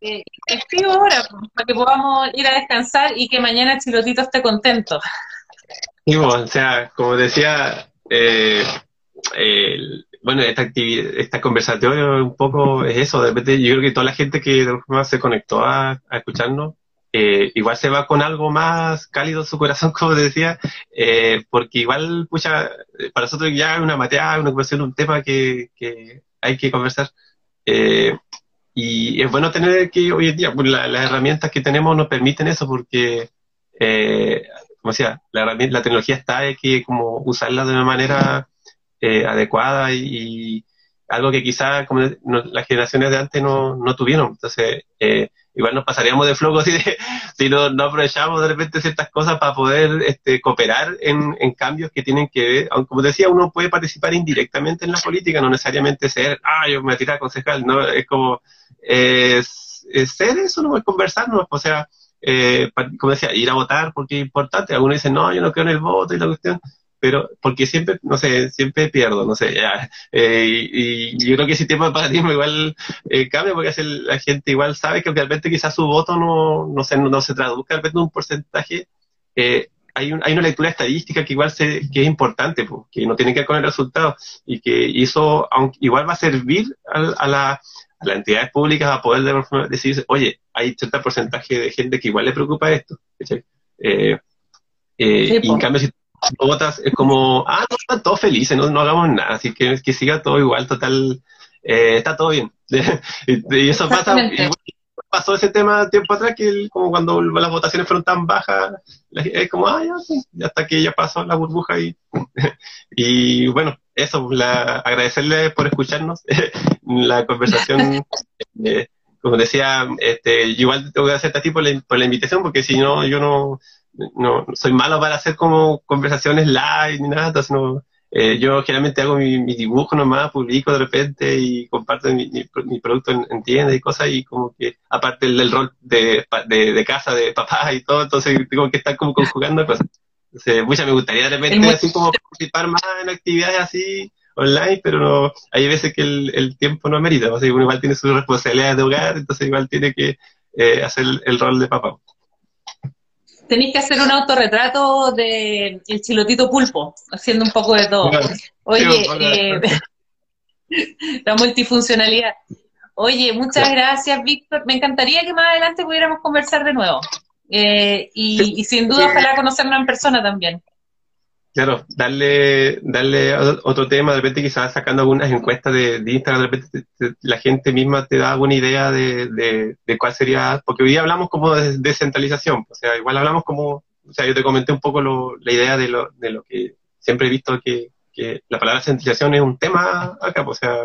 [SPEAKER 1] Te, escribo ahora pues, para que podamos ir a descansar y que mañana Chilotito esté contento.
[SPEAKER 2] Y bueno, o sea, como decía, eh, bueno, esta actividad, esta conversatorio un poco es eso. De repente, yo creo que toda la gente que se conectó a escucharnos eh, igual se va con algo más cálido su corazón, (laughs) como decía, eh, porque igual, pucha, para nosotros ya una mateada, una conversación, un tema que, hay que conversar. Eh, y es bueno tener que hoy en día, pues, las herramientas que tenemos nos permiten eso, porque, como decía, la, la tecnología está, hay que como usarla de una manera adecuada y, algo que quizás como las generaciones de antes no, no tuvieron. Entonces, eh, igual nos pasaríamos de flojo si, si no, no, aprovechamos de repente ciertas cosas para poder este, cooperar en, en, cambios que tienen que ver, aunque como decía, uno puede participar indirectamente en la política, no necesariamente ser, ah, yo me tiré a concejal, no, es como es, ser eso, no es conversarnos, o sea, eh, como decía, ir a votar porque es importante, algunos dicen, no, yo no creo en el voto y la cuestión, pero porque siempre, no sé, siempre pierdo, no sé, ya. Eh, y, yo creo que ese tipo de paradigma (laughs) igual eh, cambia porque la gente igual sabe que realmente quizás su voto no, no, se, no se traduzca en un porcentaje. Eh, hay, un, hay una lectura estadística que igual se, que es importante, pues, que no tiene que ver con el resultado y que eso aunque, igual va a servir a, a, la, a las entidades públicas a poder decir, oye, hay cierto porcentaje de gente que igual le preocupa esto. Eh, y en cambio, si votas es como, ah, no, están todos felices, no, no hagamos nada, así que que siga todo igual, total, eh, está todo bien. (laughs) y, eso pasa, pasó ese tema tiempo atrás, que como cuando las votaciones fueron tan bajas, es como, ah, ya, sí, hasta que ya pasó la burbuja y, (laughs) y bueno, eso, la, agradecerle por escucharnos, (laughs) la conversación. Eh, como decía, este, igual tengo que hacer a ti por la, por la invitación, porque si no, yo no, no soy malo para hacer como conversaciones live ni nada, entonces no, eh, yo generalmente hago mi, mi, dibujo nomás, publico de repente y comparto mi, mi, producto en, tiendas y cosas y como que aparte del, rol de, de, casa de papá y todo, entonces tengo que estar como conjugando cosas. Entonces, mucha me gustaría de repente así como participar más en actividades así online, pero no, hay veces que el, el tiempo no amerita, o sea, uno igual tiene sus responsabilidades de hogar, entonces igual tiene que eh, hacer el rol de papá
[SPEAKER 1] tenéis que hacer un autorretrato de el chilotito pulpo, haciendo un poco de todo. Oye, eh, (laughs) la multifuncionalidad. Oye, muchas gracias, Víctor. Me encantaría que más adelante pudiéramos conversar de nuevo. Eh, y, sin duda, ojalá conocernos en persona también.
[SPEAKER 2] Claro, darle, darle otro tema, de repente quizás sacando algunas encuestas de, Instagram, de repente la gente misma te da alguna idea de, de, cuál sería, porque hoy día hablamos como de descentralización, o sea, igual hablamos como, o sea, yo te comenté un poco lo, la idea de lo, de lo que siempre he visto que, que la palabra centralización es un tema acá, pues, o sea,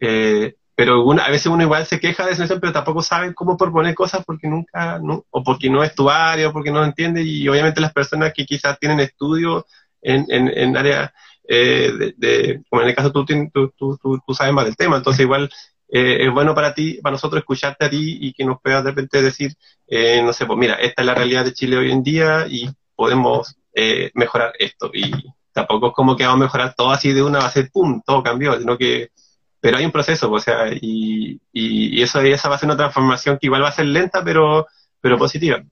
[SPEAKER 2] eh, pero a veces uno igual se queja de eso, pero tampoco sabe cómo proponer cosas porque nunca, no, o porque no es tu área, o porque no entiende, y obviamente las personas que quizás tienen estudios en, en, en áreas, eh, de, como en el caso tú, tú, tú, tú, sabes más del tema, entonces igual eh, es bueno para ti, para nosotros escucharte a ti y que nos puedas de repente decir, eh, no sé, pues mira, esta es la realidad de Chile hoy en día y podemos eh, mejorar esto. Y tampoco es como que vamos a mejorar todo así de una, va a ser pum, todo cambió, sino que pero hay un proceso, o sea, y, y, eso esa va a ser una transformación que igual va a ser lenta, pero, pero positiva.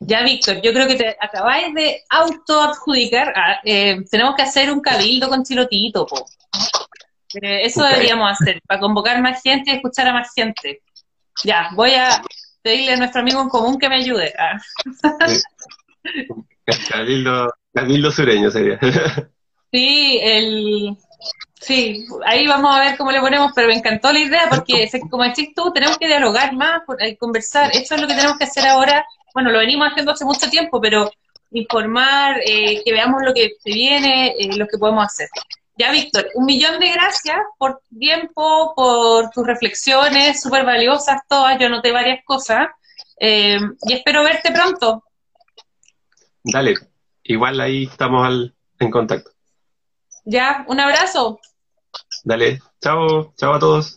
[SPEAKER 1] Ya, Víctor, yo creo que te acabáis de autoadjudicar. Ah, eh, tenemos que hacer un cabildo con Chilotito, po. Eh, eso deberíamos hacer, para convocar más gente y escuchar a más gente. Ya, voy a pedirle a nuestro amigo en común que me ayude. Ah.
[SPEAKER 2] Cabildo, cabildo sureño sería. (laughs)
[SPEAKER 1] Sí, el, Sí, ahí vamos a ver cómo le ponemos, pero me encantó la idea porque, como decís tú, tenemos que dialogar más, eh, conversar. Eso es lo que tenemos que hacer ahora. Bueno, lo venimos haciendo hace mucho tiempo, pero informar, eh, que veamos lo que se viene, eh, lo que podemos hacer. Ya, Víctor, un millón de gracias por tu tiempo, por tus reflexiones, súper valiosas todas. Yo anoté varias cosas y espero verte pronto.
[SPEAKER 2] Dale, igual ahí estamos en contacto.
[SPEAKER 1] Ya, un abrazo.
[SPEAKER 2] Dale, chao, chao a todos.